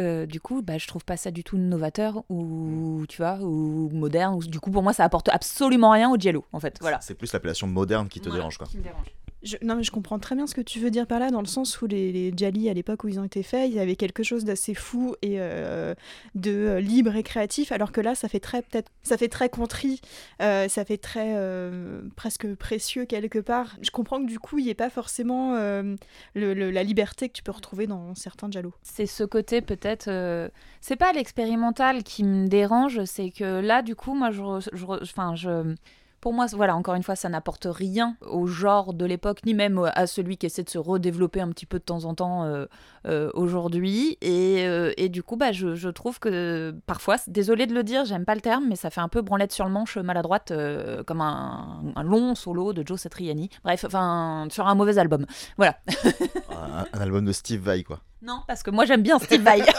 Speaker 2: euh, du coup, bah, je trouve pas ça du tout novateur ou tu vois ou moderne. du coup, pour moi, ça apporte absolument rien au Giallo, en fait. Voilà.
Speaker 3: C'est plus l'appellation moderne qui te dérange, quoi.
Speaker 1: Je, non, mais je comprends très bien ce que tu veux dire par là, dans le sens où les, les Jali, à l'époque où ils ont été faits, il y avait quelque chose d'assez fou et euh, de euh, libre et créatif, alors que là, ça fait très, peut-être, ça fait très contrit, euh, ça fait très presque précieux quelque part. Je comprends que du coup, il n'y ait pas forcément la liberté que tu peux retrouver dans certains Jalo.
Speaker 2: C'est ce côté peut-être. C'est pas l'expérimental qui me dérange, c'est que là, du coup, moi, je. Enfin, je. Pour moi, voilà, encore une fois, ça n'apporte rien au genre de l'époque, ni même à celui qui essaie de se redévelopper un petit peu de temps en temps euh, euh, aujourd'hui. Et, euh, et du coup, bah, je, je trouve que parfois, désolé de le dire, j'aime pas le terme, mais ça fait un peu branlette sur le manche maladroite, euh, comme un, un long solo de Joe Satriani. Bref, enfin, sur un mauvais album. Voilà.
Speaker 3: un, un album de Steve Vai, quoi.
Speaker 2: Non, parce que moi, j'aime bien Steve Vai.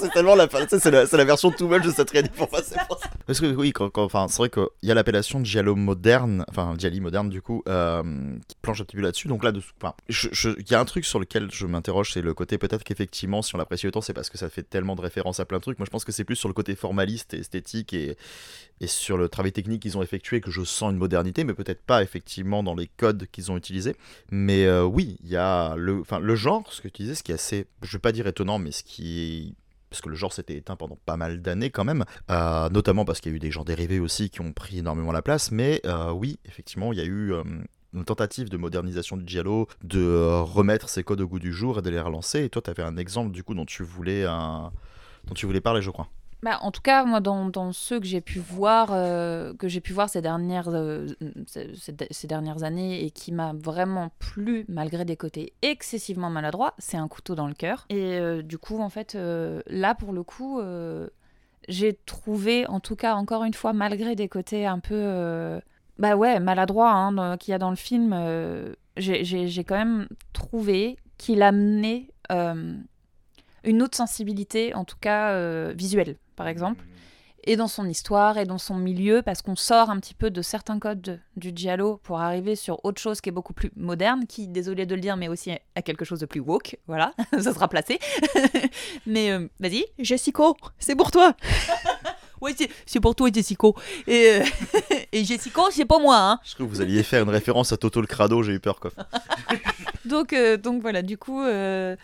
Speaker 3: c'est tellement la, c'est la version too much de Satriani pour moi, c'est pour ça. Parce que oui, enfin, c'est vrai qu'il y a l'appellation Giallo moderne, enfin Gialli moderne du coup, euh, qui planche un petit peu là-dessus. Donc là, de, enfin, il y a un truc sur lequel je m'interroge, c'est le côté peut-être qu'effectivement, si on l'apprécie autant, c'est parce que ça fait tellement de références à plein de trucs. Moi, je pense que c'est plus sur le côté formaliste et esthétique et, et sur le travail technique qu'ils ont effectué que je sens une modernité, mais peut-être pas effectivement dans les codes qu'ils ont utilisés. Mais euh, oui, il y a le, enfin, le genre, ce que tu disais, ce qui est assez, je vais pas dire étonnant, mais ce qui est parce que le genre s'était éteint pendant pas mal d'années quand même, euh, notamment parce qu'il y a eu des gens dérivés aussi qui ont pris énormément la place, mais euh, oui, effectivement, il y a eu euh, une tentative de modernisation du Giallo, de remettre ses codes au goût du jour et de les relancer, et toi, tu avais un exemple du coup dont tu voulais, dont tu voulais parler, je crois.
Speaker 2: Bah, en tout cas, moi, dans, ceux que j'ai pu voir, euh, que j'ai pu voir ces dernières, euh, ces, dernières années et qui m'a vraiment plu malgré des côtés excessivement maladroits, c'est un couteau dans le cœur. Et euh, du coup, en fait, là pour le coup, j'ai trouvé, en tout cas, encore une fois, malgré des côtés un peu, bah ouais, maladroits hein, qu'il y a dans le film, j'ai- quand même trouvé qu'il amenait une autre sensibilité, en tout cas euh, visuelle, par exemple, et dans son histoire et dans son milieu, parce qu'on sort un petit peu de certains codes du giallo pour arriver sur autre chose qui est beaucoup plus moderne, qui, désolé de le dire, mais aussi à quelque chose de plus woke. Voilà, ça sera placé. mais euh, vas-y.
Speaker 1: Jessico, c'est pour toi
Speaker 2: Oui, c'est pour toi, Jessico. Et, euh, et Jessico, c'est pas moi, hein.
Speaker 3: Je crois que vous alliez faire une référence à Toto le Crado, j'ai eu peur quoi.
Speaker 2: Donc, euh, donc voilà, du coup, euh,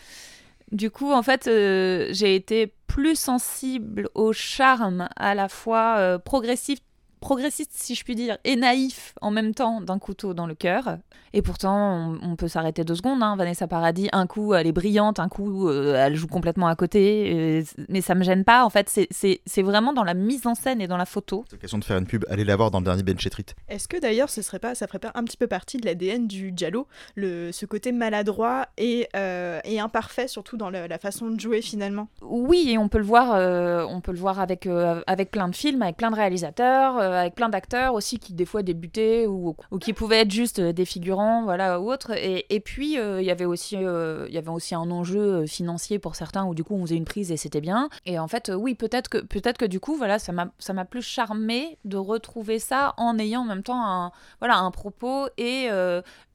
Speaker 2: du coup, en fait, euh, j'ai été plus sensible au charme à la fois euh, progressif, progressiste, si je puis dire, et naïf en même temps d'un couteau dans le cœur. Et pourtant, on, on peut s'arrêter deux secondes. hein. Vanessa Paradis, un coup, elle est brillante, un coup, euh, elle joue complètement à côté. euh, mais ça me gêne pas. En fait, c'est- vraiment dans la mise en scène et dans la photo.
Speaker 3: C'est question de faire une pub, allez la voir dans le dernier Ben Chetrit.
Speaker 1: Est-ce que d'ailleurs ce serait pas, ça ferait pas un petit peu partie de l'ADN du Giallo, le, ce côté maladroit et, euh, et imparfait, surtout dans le- la façon de jouer finalement?
Speaker 2: Oui, et on peut le voir, euh, on peut le voir avec, euh, avec plein de films, avec plein de réalisateurs, euh, avec plein d'acteurs aussi qui des fois débutaient ou, ou qui pouvaient être juste euh, des figurants, voilà, ou autres. Et, et puis euh, il y avait aussi, euh, un enjeu euh, financier pour certains où du coup on faisait une prise et c'était bien. Et en fait, oui, peut-être que, peut-être que du coup, voilà, ça m'a, plus charmé de retrouver ça en ayant en même temps un, voilà, un propos et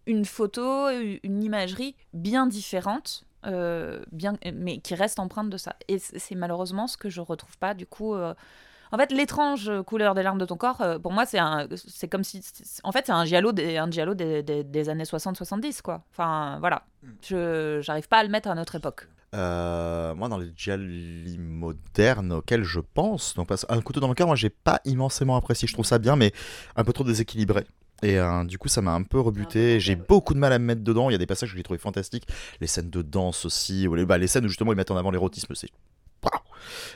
Speaker 2: une photo, une imagerie bien différente. bien, mais qui reste empreinte de ça. Et c'est malheureusement ce que je retrouve pas du coup. En fait, l'étrange couleur des larmes de ton corps, euh, pour moi, c'est un, c'est comme si, c'est- en fait, c'est un giallo des, un giallo des, des- des années 60-70, quoi. Enfin, voilà. Je, j'arrive pas à le mettre à notre époque.
Speaker 3: Euh, moi, dans les Gialli modernes auxquels je pense, donc parce- un couteau dans le cœur, moi, j'ai pas immensément apprécié. Je trouve ça bien, mais un peu trop déséquilibré. Et euh, du coup, ça m'a un peu rebuté. J'ai beaucoup de mal à me mettre dedans. Il y a des passages que j'ai trouvé fantastiques. Les scènes de danse aussi, ou les, bah, les scènes où justement ils mettent en avant l'érotisme, c'est.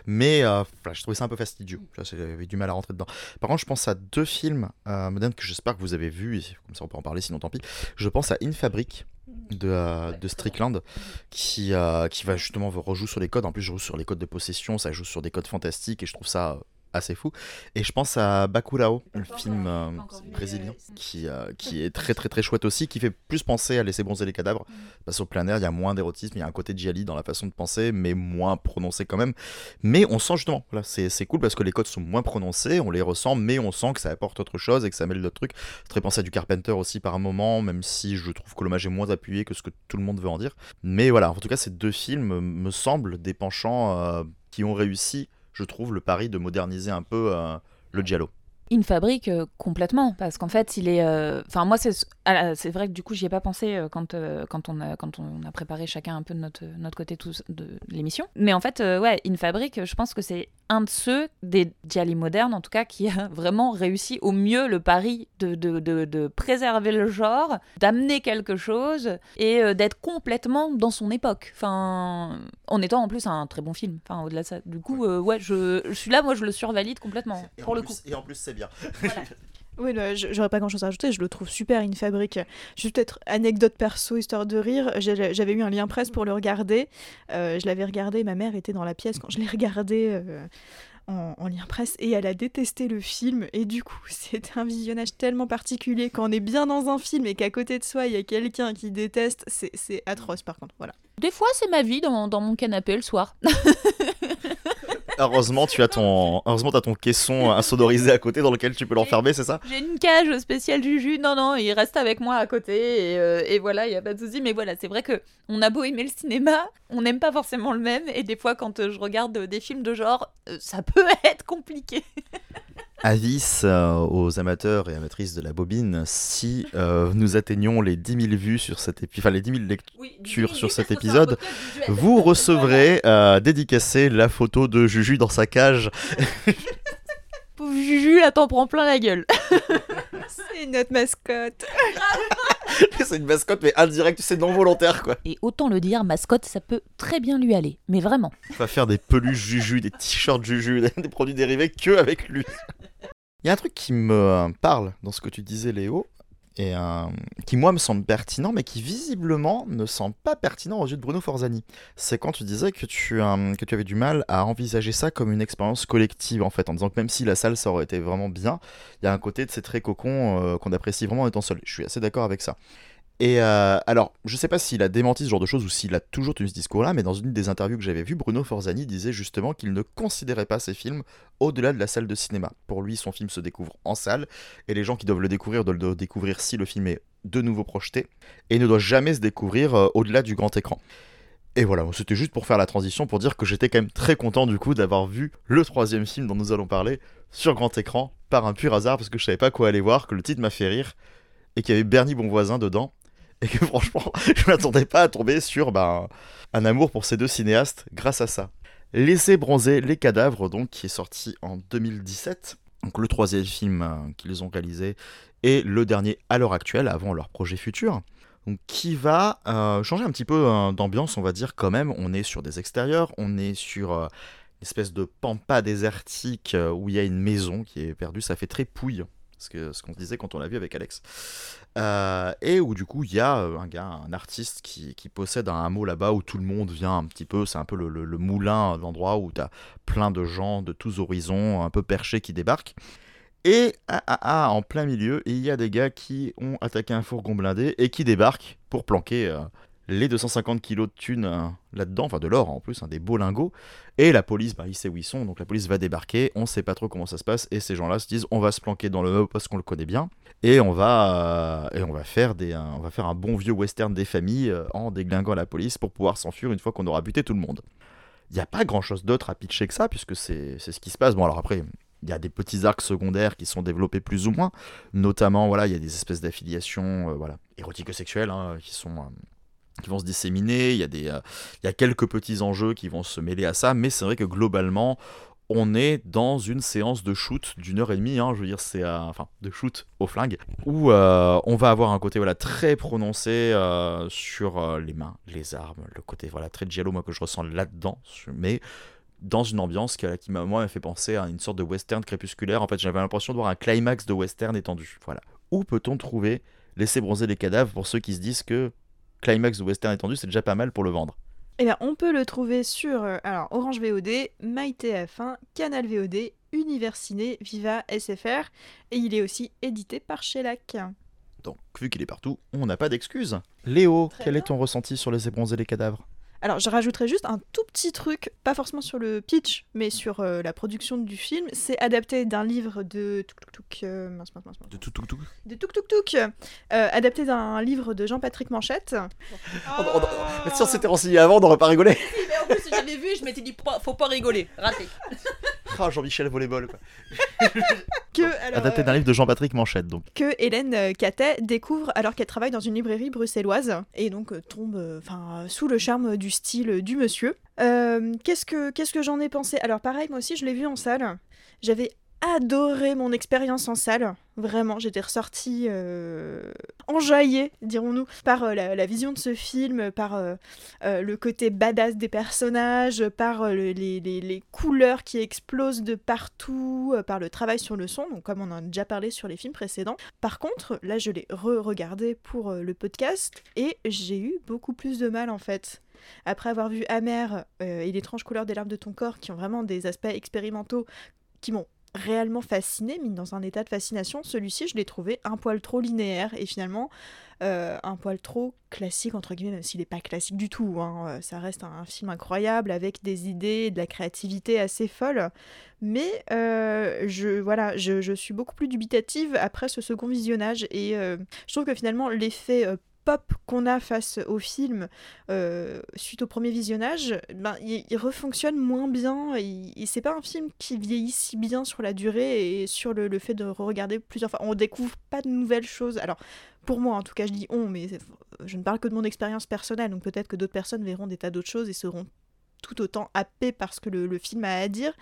Speaker 3: Mais euh, je trouvais ça un peu fastidieux. J'avais du mal à rentrer dedans. Par contre, je pense à deux films euh, modernes que j'espère que vous avez vus. Comme ça, on peut en parler, sinon tant pis. Je pense à In Fabric de, euh, Strickland qui, euh, qui va justement rejoue sur les codes. En plus, je joue sur les codes de possession, ça joue sur des codes fantastiques et je trouve ça assez fou. Et je pense à Bakurao, le film euh, brésilien, qui, euh, qui est très très très chouette aussi, qui fait plus penser à laisser bronzer les cadavres. Parce qu'au plein air, il y a moins d'érotisme, il y a un côté Gialli dans la façon de penser, mais moins prononcé quand même. Mais on sent justement, voilà, c'est cool parce que les codes sont moins prononcés, on les ressent, mais on sent que ça apporte autre chose et que ça mêle d'autres trucs. Très pensé à du Carpenter aussi par un moment, même si je trouve que l'hommage est moins appuyé que ce que tout le monde veut en dire. Mais voilà, en tout cas, ces deux films me semblent des penchants euh, qui ont réussi, je trouve, le pari de moderniser un peu euh, le Giallo.
Speaker 2: une fabrique euh, complètement parce qu'en fait il est euh, enfin moi c'est ah, c'est vrai que du coup j'y ai pas pensé quand quand on a quand on a préparé chacun un peu de notre notre côté tous de l'émission mais en fait ouais une fabrique je pense que c'est un de ceux des Jali modernes en tout cas qui a vraiment réussi au mieux le pari de, de, de, de préserver le genre d'amener quelque chose et d'être complètement dans son époque. Enfin en étant en plus un très bon film. Enfin au-delà de ça. Du coup ouais. je, je suis là moi je le survalide complètement. Pour le coup.
Speaker 3: et en plus c'est bien
Speaker 1: Oui, j'aurais pas grand chose à ajouter, je le trouve super, une fabrique. Juste peut-être anecdote perso, histoire de rire. J'avais eu un lien presse pour le regarder. Euh, je l'avais regardé, ma mère était dans la pièce quand je l'ai regardé euh, en, lien presse et elle a détesté le film. Et du coup, c'est un visionnage tellement particulier quand on est bien dans un film et qu'à côté de soi il y a quelqu'un qui déteste. C'est atroce par contre, voilà.
Speaker 2: Des fois, c'est ma vie dans mon canapé le soir.
Speaker 3: Heureusement, tu as ton, heureusement, ton caisson insonorisé à côté dans lequel tu peux l'enfermer, c'est ça?
Speaker 2: J'ai une cage spéciale Juju. Non, non, il reste avec moi à côté et, euh, et voilà, il y a pas de souci. Mais voilà, c'est vrai que on a beau aimer le cinéma, on n'aime pas forcément le même. Et des fois, quand je regarde des films de genre, euh, ça peut être compliqué.
Speaker 3: Avis euh, aux amateurs et amatrices de la bobine, si euh, nous atteignons les 10 000 vues sur cet épisode, enfin les 10 000 lectures sur cet épisode, vous recevrez euh, dédicacé la photo de Juju dans sa cage.
Speaker 2: Pauvre Juju, là t'en prends plein la gueule.
Speaker 1: c'est notre mascotte.
Speaker 3: c'est une mascotte mais indirecte, c'est non volontaire quoi.
Speaker 2: Et autant le dire, mascotte, ça peut très bien lui aller, mais vraiment.
Speaker 3: On va faire des peluches Juju, des t-shirts Juju, des produits dérivés que avec lui. Il y a un truc qui me parle dans ce que tu disais, Léo, et euh, qui moi me semble pertinent, mais qui visiblement ne semble pas pertinent aux yeux de Bruno Forzani. C'est quand tu disais que tu, euh, que tu avais du mal à envisager ça comme une expérience collective, en fait, en disant que même si la salle ça aurait été vraiment bien, il y a un côté de ces traits cocons euh, qu'on apprécie vraiment en étant seul. Je suis assez d'accord avec ça. Et euh, alors, je sais pas s'il a démenti ce genre de choses ou s'il a toujours tenu ce discours-là, mais dans une des interviews que j'avais vues, Bruno Forzani disait justement qu'il ne considérait pas ses films au-delà de la salle de cinéma. Pour lui, son film se découvre en salle, et les gens qui doivent le découvrir doivent le découvrir si le film est de nouveau projeté, et ne doit jamais se découvrir euh, au-delà du grand écran. Et voilà, c'était juste pour faire la transition, pour dire que j'étais quand même très content du coup d'avoir vu le troisième film dont nous allons parler sur grand écran, par un pur hasard, parce que je savais pas quoi aller voir, que le titre m'a fait rire, et qu'il y avait Bernie Bonvoisin dedans, et que franchement, je m'attendais pas à tomber sur ben, un amour pour ces deux cinéastes grâce à ça. Laissez bronzer les cadavres, donc, qui est sorti en 2017. Donc le troisième film euh, qu'ils ont réalisé et le dernier à l'heure actuelle, avant leur projet futur. Qui va euh, changer un petit peu euh, d'ambiance, on va dire quand même. On est sur des extérieurs, on est sur une espèce de pampa désertique où il y a une maison qui est perdue. Ça fait très pouille ce qu'on disait quand on l'a vu avec Alex. Euh, et où du coup il y a euh, un gars, un artiste qui, possède un hameau là-bas où tout le monde vient un petit peu, c'est un peu le, moulin, l'endroit où tu as plein de gens de tous horizons, un peu perchés qui débarquent. Et ah, ah, ah, en plein milieu, il y a des gars qui ont attaqué un fourgon blindé et qui débarquent pour planquer euh, les 250 kilos de thunes euh, là-dedans, enfin de l'or en plus, hein, des beaux lingots. Et la police, bah, il sait où ils sont, donc la police va débarquer, on sait pas trop comment ça se passe, et ces gens-là se disent on va se planquer dans le meuble parce qu'on le connaît bien, et on va, euh, et on va, faire, des, un, on va faire un bon vieux western des familles euh, en déglinguant la police pour pouvoir s'enfuir une fois qu'on aura buté tout le monde. Il n'y a pas grand-chose d'autre à pitcher que ça, puisque c'est ce qui se passe. Bon alors après, il y a des petits arcs secondaires qui sont développés plus ou moins, notamment voilà, il y a des espèces d'affiliations voilà, érotiques-sexuelles hein, qui sont qui vont se disséminer, il y, a des, euh, il y a quelques petits enjeux qui vont se mêler à ça, mais c'est vrai que globalement, on est dans une séance de shoot d'une heure et demie, hein, je veux dire, c'est enfin de shoot au flingue, où euh, on va avoir un côté voilà très prononcé euh, sur les mains, les armes, le côté voilà très giallo moi que je ressens là-dedans, mais dans une ambiance qui, m'a moi fait penser à une sorte de western crépusculaire. En fait, j'avais l'impression de voir un climax de western étendu. Voilà. Où peut-on trouver laisser bronzer les cadavres pour ceux qui se disent que climax de western étendu, c'est déjà pas mal pour le vendre.
Speaker 1: Eh bien, on peut le trouver sur euh, alors, Orange VOD, MyTF1, Canal VOD, Univers Ciné, Viva, SFR, et il est aussi édité par Shellac.
Speaker 3: Donc, vu qu'il est partout, on n'a pas d'excuses. Léo, quel est ton ressenti sur les ébronzés les cadavres?
Speaker 1: Alors, je rajouterais juste un tout petit truc, pas forcément sur le pitch, mais sur euh, la production du film. C'est adapté d'un livre de Tuk Tuk Tuk. Euh, mince, mince, mince,
Speaker 3: De Tuk Tuk Tuk
Speaker 1: De Tuk Tuk Tuk. Euh, adapté d'un livre de Jean-Patrick Manchette.
Speaker 3: Oh, si on s'était renseigné avant, on n'aurait pas rigolé.
Speaker 2: mais en plus, j'avais vu, je m'étais dit, faut pas rigoler, raté.
Speaker 3: Ah, Jean-Michel Volleyball, quoi.
Speaker 1: que,
Speaker 3: adapté d'un livre de Jean-Patrick Manchette, donc.
Speaker 1: Que Hélène euh, Catet découvre alors qu'elle travaille dans une librairie bruxelloise et donc euh, tombe enfin sous le charme du style du monsieur. qu'est-ce que, qu'est-ce que j'en ai pensé? Alors pareil, moi aussi je l'ai vu en salle. J'avais adoré mon expérience en salle. Vraiment, j'étais ressortie euh, enjaillée, dirons-nous, par euh, la, vision de ce film, par euh, le côté badass des personnages, par les, couleurs qui explosent de partout, par le travail sur le son, comme on en a déjà parlé sur les films précédents. Par contre, là, je l'ai re-regardé pour le podcast et j'ai eu beaucoup plus de mal en fait après avoir vu Amer et l'étrange couleur des larmes de ton corps, qui ont vraiment des aspects expérimentaux qui m'ont réellement fasciné, mis dans un état de fascination. Celui-ci, je l'ai trouvé un poil trop linéaire et finalement euh, un poil trop classique, entre guillemets, même s'il n'est pas classique du tout. Hein. Euh, ça reste un, film incroyable avec des idées de la créativité assez folle. Mais euh, je, voilà, je, suis beaucoup plus dubitative après ce second visionnage et je trouve que finalement l'effet pop qu'on a face au film euh, suite au premier visionnage, ben, il, refonctionne moins bien. Et c'est pas un film qui vieillit si bien sur la durée et sur le, fait de regarder plusieurs fois. On découvre pas de nouvelles choses. Alors, pour moi, en tout cas, je dis on, mais je ne parle que de mon expérience personnelle. Donc peut-être que d'autres personnes verront des tas d'autres choses et seront tout autant happées par ce que le, film a à dire.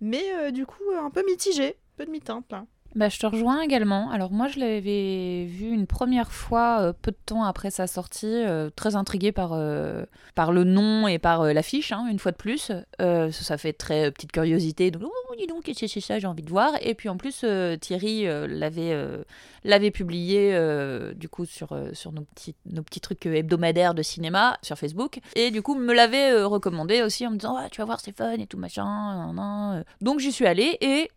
Speaker 1: Mais euh, du coup, un peu mitigé, peu de mi-teinte là.
Speaker 2: Bah, je te rejoins également. Alors moi, je l'avais vu une première fois euh, peu de temps après sa sortie, euh, très intriguée par, euh, par le nom et par l'affiche, hein, une fois de plus. ça fait très petite curiosité. Donc, oh, dis donc, qu'est-ce que c'est ça? J'ai envie de voir. Et puis en plus, Thierry l'avait l'avait publié du coup sur, sur nos, petits, nos petits trucs hebdomadaires de cinéma sur Facebook. Et du coup, me l'avait recommandé aussi en me disant, tu vas voir, c'est fun et tout machin. Donc j'y suis allée et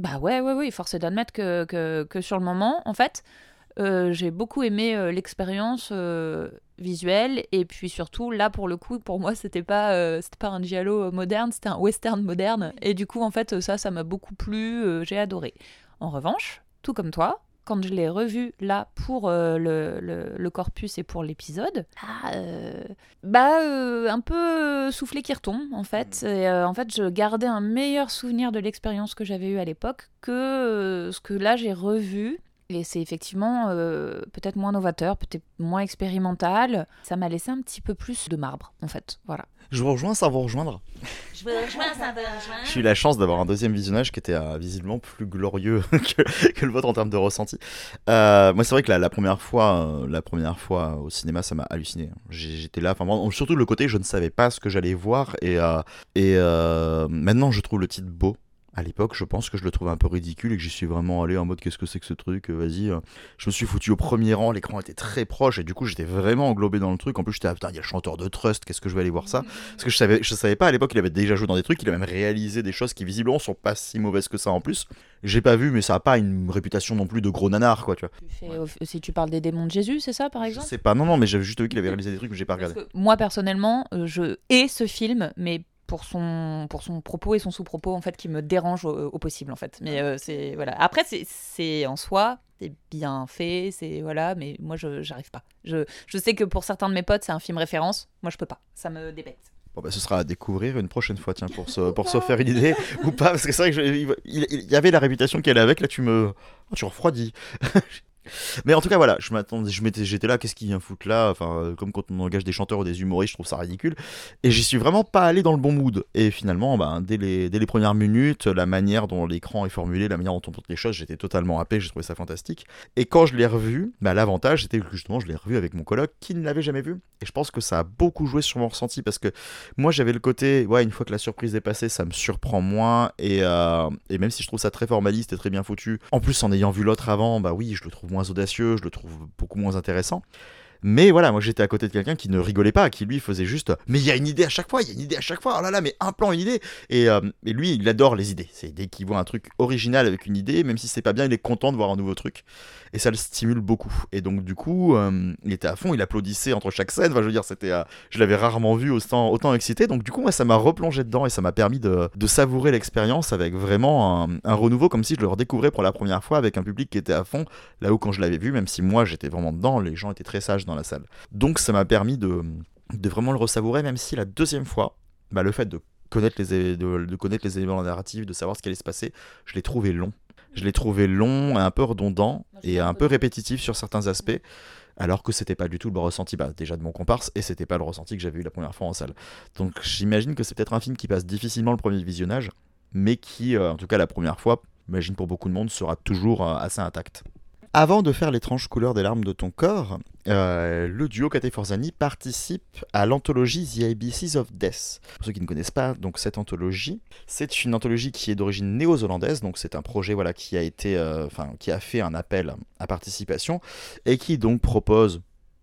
Speaker 2: bah ouais, ouais, ouais, force est d'admettre que, sur le moment, en fait, euh, j'ai beaucoup aimé euh, l'expérience euh, visuelle et puis surtout là pour le coup pour moi c'était pas c'était pas un giallo moderne c'était un western moderne. Et du coup en fait ça ça m'a beaucoup plu j'ai adoré. En revanche tout comme toi quand je l'ai revu là pour euh, le, le, corpus et pour l'épisode, ah, euh, bah euh, un peu soufflé qui retombe en fait. Mm. Et, en fait, je gardais un meilleur souvenir de l'expérience que j'avais eue à l'époque que ce que là j'ai revu. Et c'est effectivement peut-être moins novateur, peut-être moins expérimental. Ça m'a laissé un petit peu plus de marbre, en fait. Voilà.
Speaker 3: Je vous rejoins sans vous rejoindre.
Speaker 2: Je vous rejoins sans vous rejoindre.
Speaker 3: J'ai eu la chance d'avoir un deuxième visionnage qui était euh, visiblement plus glorieux que, le vôtre en termes de ressenti. Euh, moi, c'est vrai que la, première fois, euh, la première fois au cinéma, ça m'a halluciné. J'étais là, enfin, surtout le côté, je ne savais pas ce que j'allais voir, et, et maintenant, je trouve le titre beau à l'époque, je pense que je le trouvais un peu ridicule et que j'y suis vraiment allé en mode qu'est-ce que c'est que ce truc, euh, vas-y. Euh. Je me suis foutu au premier rang, l'écran était très proche et du coup j'étais vraiment englobé dans le truc. En plus j'étais ah putain, il y a le chanteur de Trust, qu'est-ce que je vais aller voir ça? Parce que je savais, je savais pas à l'époque, il avait déjà joué dans des trucs, il a même réalisé des choses qui visiblement sont pas si mauvaises que ça en plus. J'ai pas vu, mais ça a pas une réputation non plus de gros nanar quoi, tu
Speaker 2: vois. si tu parles des démons de Jésus, c'est ça par exemple?
Speaker 3: C'est pas, non, non, mais j'avais juste vu qu'il avait réalisé des trucs que j'ai pas regardé.
Speaker 2: moi personnellement, euh, je hais ce film, mais pour son, pour son propos et son sous-propos en fait qui me dérange au, possible en fait. Mais euh, c'est voilà. Après c'est en soi c'est bien fait, c'est voilà, mais moi je j'arrive pas. Je, je sais que pour certains de mes potes c'est un film référence, moi je peux pas. Ça me débecte.
Speaker 3: Bon bah, ce sera à découvrir une prochaine fois, tiens, pour se, pour se faire une idée ou pas, parce que c'est vrai que il, y avait la réputation qu'elle avait avec, là tu me, oh, tu refroidis. Mais en tout cas, voilà, je m'attendais, je m'étais, j'étais là, qu'est-ce qu'il vient foutre là? Enfin, euh, comme quand on engage des chanteurs ou des humoristes, je trouve ça ridicule. Et j'y suis vraiment pas allé dans le bon mood. Et finalement, ben, dès, les, dès les premières minutes, la manière dont l'écran est formulé, la manière dont on porte les choses, j'étais totalement happé, j'ai trouvé ça fantastique. Et quand je l'ai revu, ben, l'avantage, c'était que justement, je l'ai revu avec mon coloc qui ne l'avait jamais vu. Et je pense que ça a beaucoup joué sur mon ressenti parce que moi, j'avais le côté, ouais, une fois que la surprise est passée, ça me surprend moins. Et, euh, et même si je trouve ça très formaliste et très bien foutu, en plus, en ayant vu l'autre avant, bah oui, je le trouve moins audacieux, je le trouve beaucoup moins intéressant. Mais voilà, moi j'étais à côté de quelqu'un qui ne rigolait pas, qui lui faisait juste Mais il y a une idée à chaque fois, il y a une idée à chaque fois, oh là là, mais un plan, une idée. Et, euh, lui, il adore les idées. C'est dès qu'il voit un truc original avec une idée, même si c'est pas bien, il est content de voir un nouveau truc. Et ça le stimule beaucoup. Et donc, du coup, euh, il était à fond, il applaudissait entre chaque scène. Enfin, je veux dire, c'était, euh, je l'avais rarement vu autant, autant excité. Donc, du coup, moi, ça m'a replongé dedans et ça m'a permis de, savourer l'expérience avec vraiment un, renouveau, comme si je le redécouvrais pour la première fois avec un public qui était à fond. Là où, quand je l'avais vu, même si moi j'étais vraiment dedans, les gens étaient très sages dans la salle. Donc ça m'a permis de, de, vraiment le ressavourer, même si la deuxième fois, bah, le fait de connaître, les, de, connaître les éléments narratifs, de savoir ce qui allait se passer, je l'ai trouvé long. Je l'ai trouvé long, un peu redondant et un peu répétitif sur certains aspects, alors que c'était pas du tout le ressenti bah, déjà de mon comparse et c'était pas le ressenti que j'avais eu la première fois en salle. Donc j'imagine que c'est peut-être un film qui passe difficilement le premier visionnage, mais qui, euh, en tout cas la première fois, j'imagine pour beaucoup de monde, sera toujours euh, assez intact. Avant de faire l'étrange couleur des larmes de ton corps, euh, le duo Kate Forzani participe à l'anthologie The ABCs of Death. Pour ceux qui ne connaissent pas, donc cette anthologie, c'est une anthologie qui est d'origine néo-zélandaise, donc c'est un projet voilà qui a été, euh, qui a fait un appel à participation et qui donc propose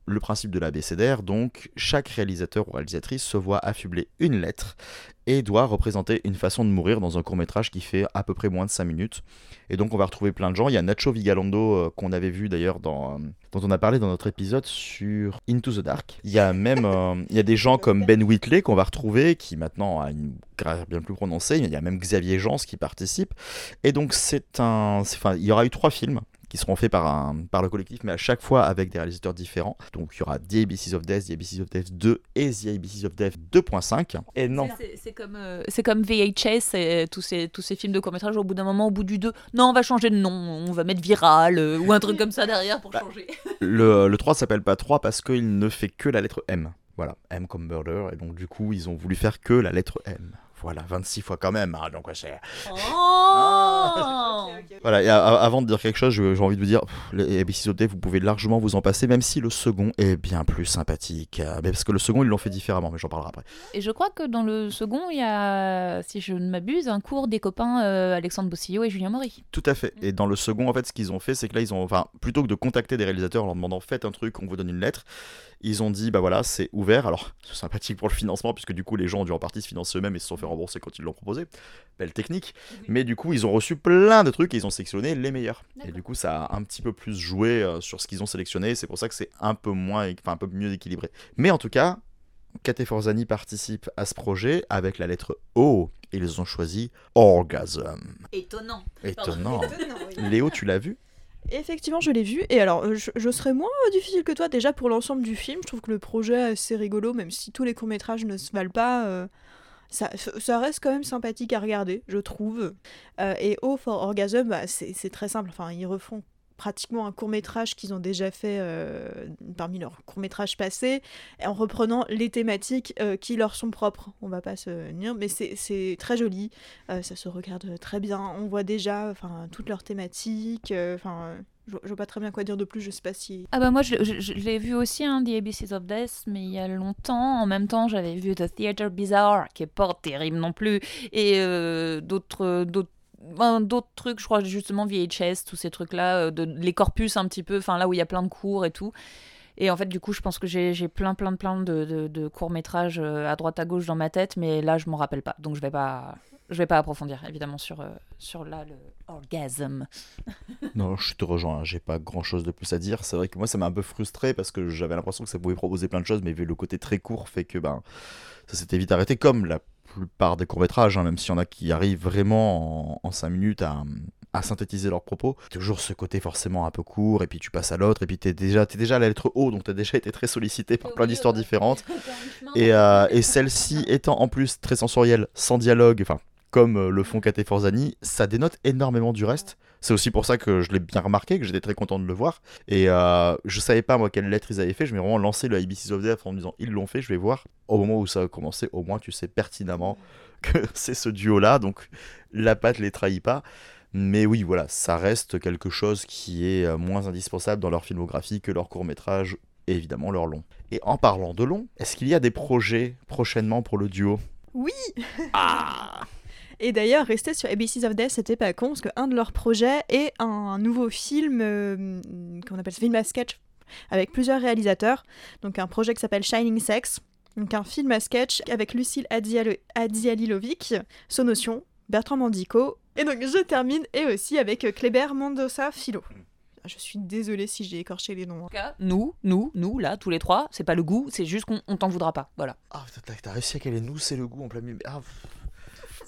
Speaker 3: le principe de l'abécédaire, donc chaque réalisateur ou réalisatrice se voit affubler une lettre et doit représenter une façon de mourir dans un court métrage qui fait à peu près moins de 5 minutes. Et donc on va retrouver plein de gens. Il y a Nacho Vigalondo euh, qu'on avait vu d'ailleurs dans, euh, dont on a parlé dans notre épisode sur Into the Dark. Il y a même euh, il y a des gens comme Ben Whitley qu'on va retrouver qui maintenant a une carrière bien plus prononcée. Il y a même Xavier Jans qui participe. Et donc c'est un, enfin il y aura eu trois films qui seront faits par, un, par le collectif, mais à chaque fois avec des réalisateurs différents. Donc il y aura The ABCs of Death, The ABCs of Death 2 et The ABCs of Death 2.5. Et non.
Speaker 2: C'est comme, euh, c'est comme VHS et tous ces, tous ces films de court-métrage, au bout d'un moment, au bout du 2, non, on va changer de nom, on va mettre Viral euh, ou un truc comme ça derrière pour
Speaker 3: Bah,
Speaker 2: changer.
Speaker 3: Le, le 3 s'appelle pas 3 parce qu'il ne fait que la lettre M. Voilà, M comme murder, et donc du coup ils ont voulu faire que la lettre M. Voilà, 26 fois quand même, hein, donc ouais, c'est...
Speaker 2: Oh
Speaker 3: Voilà, et a- a- avant de dire quelque chose, j'ai envie de vous dire, pff, les ABCs of Death, vous pouvez largement vous en passer, même si le second est bien plus sympathique. euh, mais parce que le second, ils l'ont fait différemment, mais j'en parlerai après.
Speaker 2: Et je crois que dans le second, il y a, si je ne m'abuse, un cours des copains euh, Alexandre Bossillo et Julien Maury.
Speaker 3: Tout à fait. Et dans le second, en fait, ce qu'ils ont fait, c'est que là, ils ont, enfin, plutôt que de contacter des réalisateurs en leur demandant faites un truc, on vous donne une lettre, ils ont dit, bah voilà, c'est ouvert. Alors, c'est sympathique pour le financement, puisque du coup, les gens ont dû en partie se financer eux-mêmes et se sont fait rembourser quand ils l'ont proposé. Belle technique. Mais du coup, ils ont reçu plein de trucs et ils ont sélectionné les meilleurs. Et du coup, ça a un petit peu plus joué euh, sur ce qu'ils ont sélectionné. C'est pour ça que c'est un peu moins, enfin, un peu mieux équilibré. Mais en tout cas, Kate Forzani participe à ce projet avec la lettre O. Et ils ont choisi Orgasm.
Speaker 2: Étonnant.
Speaker 3: Étonnant. Léo, tu l'as vu?
Speaker 1: Effectivement, je l'ai vu. Et alors, euh, je, serais moins euh, difficile que toi déjà pour l'ensemble du film. Je trouve que le projet est assez rigolo, même si tous les courts-métrages ne se valent pas. euh, ça, ça reste quand même sympathique à regarder, je trouve. Et O for Orgasm, bah, c'est très simple. Enfin, ils refont pratiquement un court-métrage qu'ils ont déjà fait euh, parmi leurs courts-métrages passés, en reprenant les thématiques euh, qui leur sont propres. On va pas se nier, mais c'est- très joli. Euh, ça se regarde très bien. On voit déjà enfin, toutes leurs thématiques. Enfin, je, je vois pas très bien quoi dire de plus. Je sais pas si.
Speaker 2: Ah bah moi je, l'ai vu aussi, hein, The ABCs of Death, mais il y a longtemps. En même temps, j'avais vu The Theater Bizarre, qui est pas terrible non plus, et d'autres d'autres d'autres trucs, je crois justement VHS, tous ces trucs-là, euh, de, les corpus un petit peu, enfin là où il y a plein de cours et tout. Et en fait, du coup, je pense que j'ai plein, plein, plein de, de, de courts-métrages euh, à droite à gauche dans ma tête, mais là, je m'en rappelle pas. Donc, je vais pas, je vais pas approfondir, évidemment, sur, euh, sur là, le.
Speaker 3: Non, je te rejoins, hein, j'ai pas grand chose de plus à dire. C'est vrai que moi ça m'a un peu frustré parce que j'avais l'impression que ça pouvait proposer plein de choses, mais vu le côté très court, fait que ben ça s'était vite arrêté, comme la plupart des courts-métrages, hein, même s'il y en a qui arrivent vraiment en 5 minutes à, à synthétiser leurs propos. Toujours ce côté forcément un peu court, et puis tu passes à l'autre, et puis t'es déjà, t'es déjà à la lettre O, donc t'as déjà été très sollicité par plein d'histoires différentes. Et, euh, et celle-ci étant en plus très sensorielle, sans dialogue, enfin, comme euh, le font Kate Forzani, ça dénote énormément du reste. C'est aussi pour ça que je l'ai bien remarqué, que j'étais très content de le voir. Et euh, je savais pas moi quelle lettre ils avaient fait, je m'ai vraiment lancé le ABCs of Death en me disant ils l'ont fait, je vais voir. Au moment où ça a commencé, au moins tu sais pertinemment que c'est ce duo-là, donc la patte les trahit pas. Mais oui, voilà, ça reste quelque chose qui est euh, moins indispensable dans leur filmographie que leur court-métrage et évidemment leur long. Et en parlant de long, est-ce qu'il y a des projets prochainement pour le duo?
Speaker 1: Oui
Speaker 3: Ah
Speaker 1: Et d'ailleurs, rester sur ABCs of Death, c'était pas con, parce qu'un de leurs projets est un nouveau film, euh, qu'on appelle film à sketch, avec plusieurs réalisateurs. Donc un projet qui s'appelle Shining Sex, donc un film à sketch avec Lucille Adzialo- Adzialilovic, Sonotion, Bertrand Mandico, et donc je termine, et aussi avec Kléber Mendoza Philo. Je suis désolée si j'ai écorché les noms. hein.
Speaker 2: En tout cas, nous, nous, nous, là, tous les trois, c'est pas le goût, c'est juste qu'on on t'en voudra pas. Voilà.
Speaker 3: Ah, t'as réussi à caler nous, c'est le goût en plein milieu. Ah,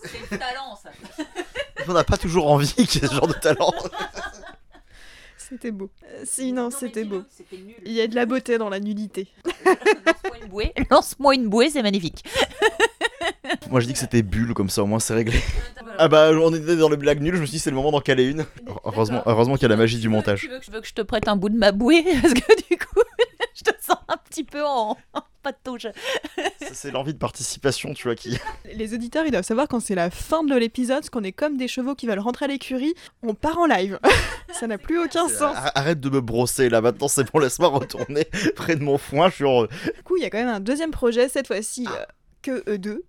Speaker 2: C'est le talent, ça.
Speaker 3: on n'a pas toujours envie qu'il y ait ce genre de talent.
Speaker 1: C'était beau. Euh, si, non, c'était beau.
Speaker 2: Nul.
Speaker 1: Il y a de la beauté dans la nullité.
Speaker 2: Lance-moi une bouée. Lance-moi une bouée, c'est magnifique.
Speaker 3: Moi je dis que c'était bulle, comme ça au moins c'est réglé.
Speaker 2: Voilà,
Speaker 3: Ah bah on était dans les blagues nulles, je me suis dit c'est le moment d'en caler une. Heureusement, heureusement qu'il y a la magie du montage.
Speaker 2: Tu veux, que- tu veux que je te prête un bout de ma bouée? Parce que du coup, je te sens un petit peu en, patauge.
Speaker 3: Ça, C'est l'envie de participation, tu vois, qui...
Speaker 1: Les auditeurs, ils doivent savoir quand c'est la fin de l'épisode, parce qu'on est comme des chevaux qui veulent rentrer à l'écurie, on part en live. ça n'a plus aucun sens.
Speaker 3: Arrête de me brosser là, maintenant c'est bon, laisse-moi retourner près de mon foin, je suis heureux.
Speaker 1: Du coup, il y a quand même un deuxième projet, cette fois-ci euh, que eux deux.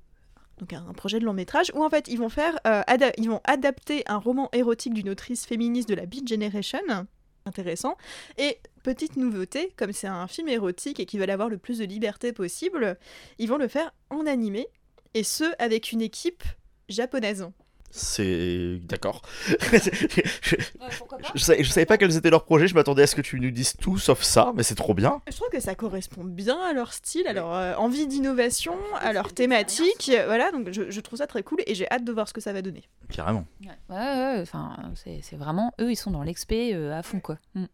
Speaker 1: Donc un projet de long métrage où en fait ils vont faire, euh, ils vont adapter un roman érotique d'une autrice féministe de la Beat Generation, intéressant. Et petite nouveauté, comme c'est un film érotique et qu'ils veulent avoir le plus de liberté possible, ils vont le faire en animé et ce avec une équipe japonaise.
Speaker 3: C'est... d'accord. je, je savais, je savais pas quels étaient leurs projets, je m'attendais à ce que tu nous dises tout sauf ça, mais c'est trop bien.
Speaker 1: Je trouve que ça correspond bien à leur style, à leur euh, envie d'innovation, à leur thématique. euh, Voilà, donc je, je trouve ça très cool et j'ai hâte de voir ce que ça va donner.
Speaker 3: Carrément.
Speaker 2: Ouais, ouais, ouais, enfin, c'est c'est vraiment eux, ils sont dans l'expé euh, à fond, quoi. Mm.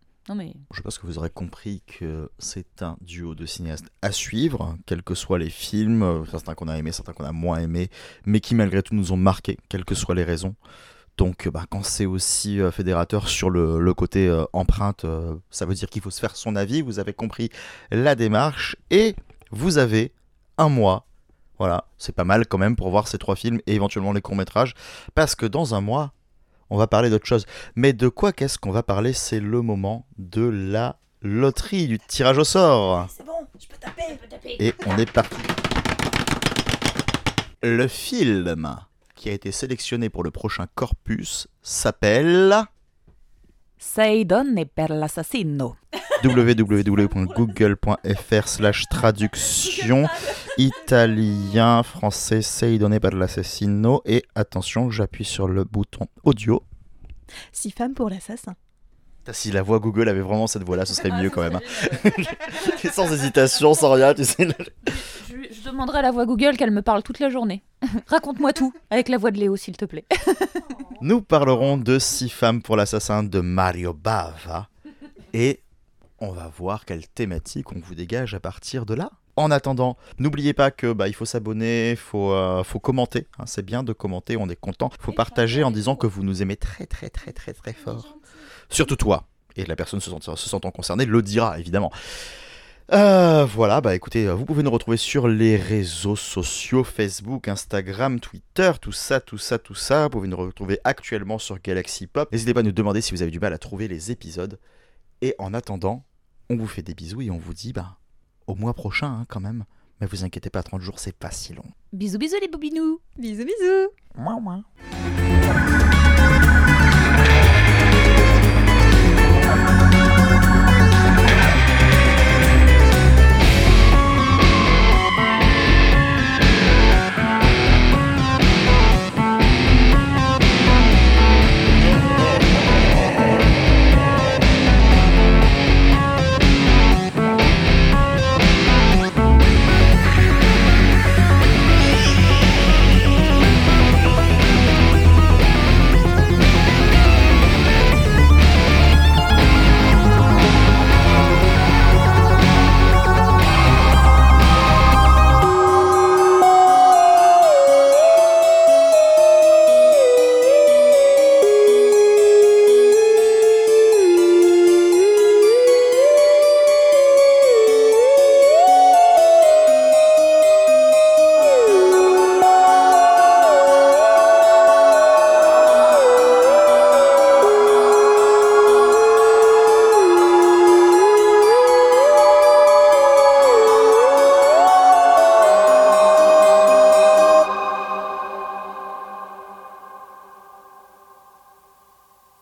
Speaker 3: Je pense que vous aurez compris que c'est un duo de cinéastes à suivre, quels que soient les films, euh, certains qu'on a aimés, certains qu'on a moins aimés, mais qui malgré tout nous ont marqués, quelles que soient les raisons. Donc euh, bah, quand c'est aussi euh, fédérateur sur le, côté empreinte, ça veut dire qu'il faut se faire son avis, vous avez compris la démarche, et vous avez un mois. Voilà, c'est pas mal quand même pour voir ces trois films et éventuellement les courts-métrages, parce que dans un mois, on va parler d'autre chose. Mais de quoi qu'est-ce qu'on va parler C'est le moment de la loterie, du tirage au sort.
Speaker 1: C'est bon, je peux taper.
Speaker 3: Et on est parti. Le film qui a été sélectionné pour le prochain corpus s'appelle
Speaker 2: Sei donne per l'assassino.
Speaker 3: www.google.fr slash traduction italien français sei donné per l'assassino et attention j'appuie sur le bouton audio
Speaker 1: Six femmes pour l'assassin.
Speaker 3: si la voix Google avait vraiment cette voix là ce serait mieux quand même hein. sans hésitation sans rien tu sais
Speaker 2: Je, je demanderai à la voix Google qu'elle me parle toute la journée. Raconte-moi tout, avec la voix de Léo, s'il te plaît.
Speaker 3: Nous parlerons de Six femmes pour l'assassin de Mario Bava et on va voir quelle thématique on vous dégage à partir de là. En attendant, n'oubliez pas que bah, il faut s'abonner, il faut, euh, faut commenter. hein, c'est bien de commenter, on est content. Il faut partager en disant que vous nous aimez très très très très très fort. Surtout toi. Et la personne se sentant concernée le dira évidemment. Euh, voilà, bah écoutez, euh, vous pouvez nous retrouver sur les réseaux sociaux, Facebook, Instagram, Twitter, tout ça, tout ça, tout ça. Vous pouvez nous retrouver actuellement sur Galaxy Pop. N'hésitez pas à nous demander si vous avez du mal à trouver les épisodes. Et en attendant, on vous fait des bisous et on vous dit bah, au mois prochain hein, quand même. Mais vous inquiétez pas, 30 jours, c'est pas si long.
Speaker 2: Bisous, bisous les bobinous
Speaker 1: Bisous bisous
Speaker 3: Mouah, mouah.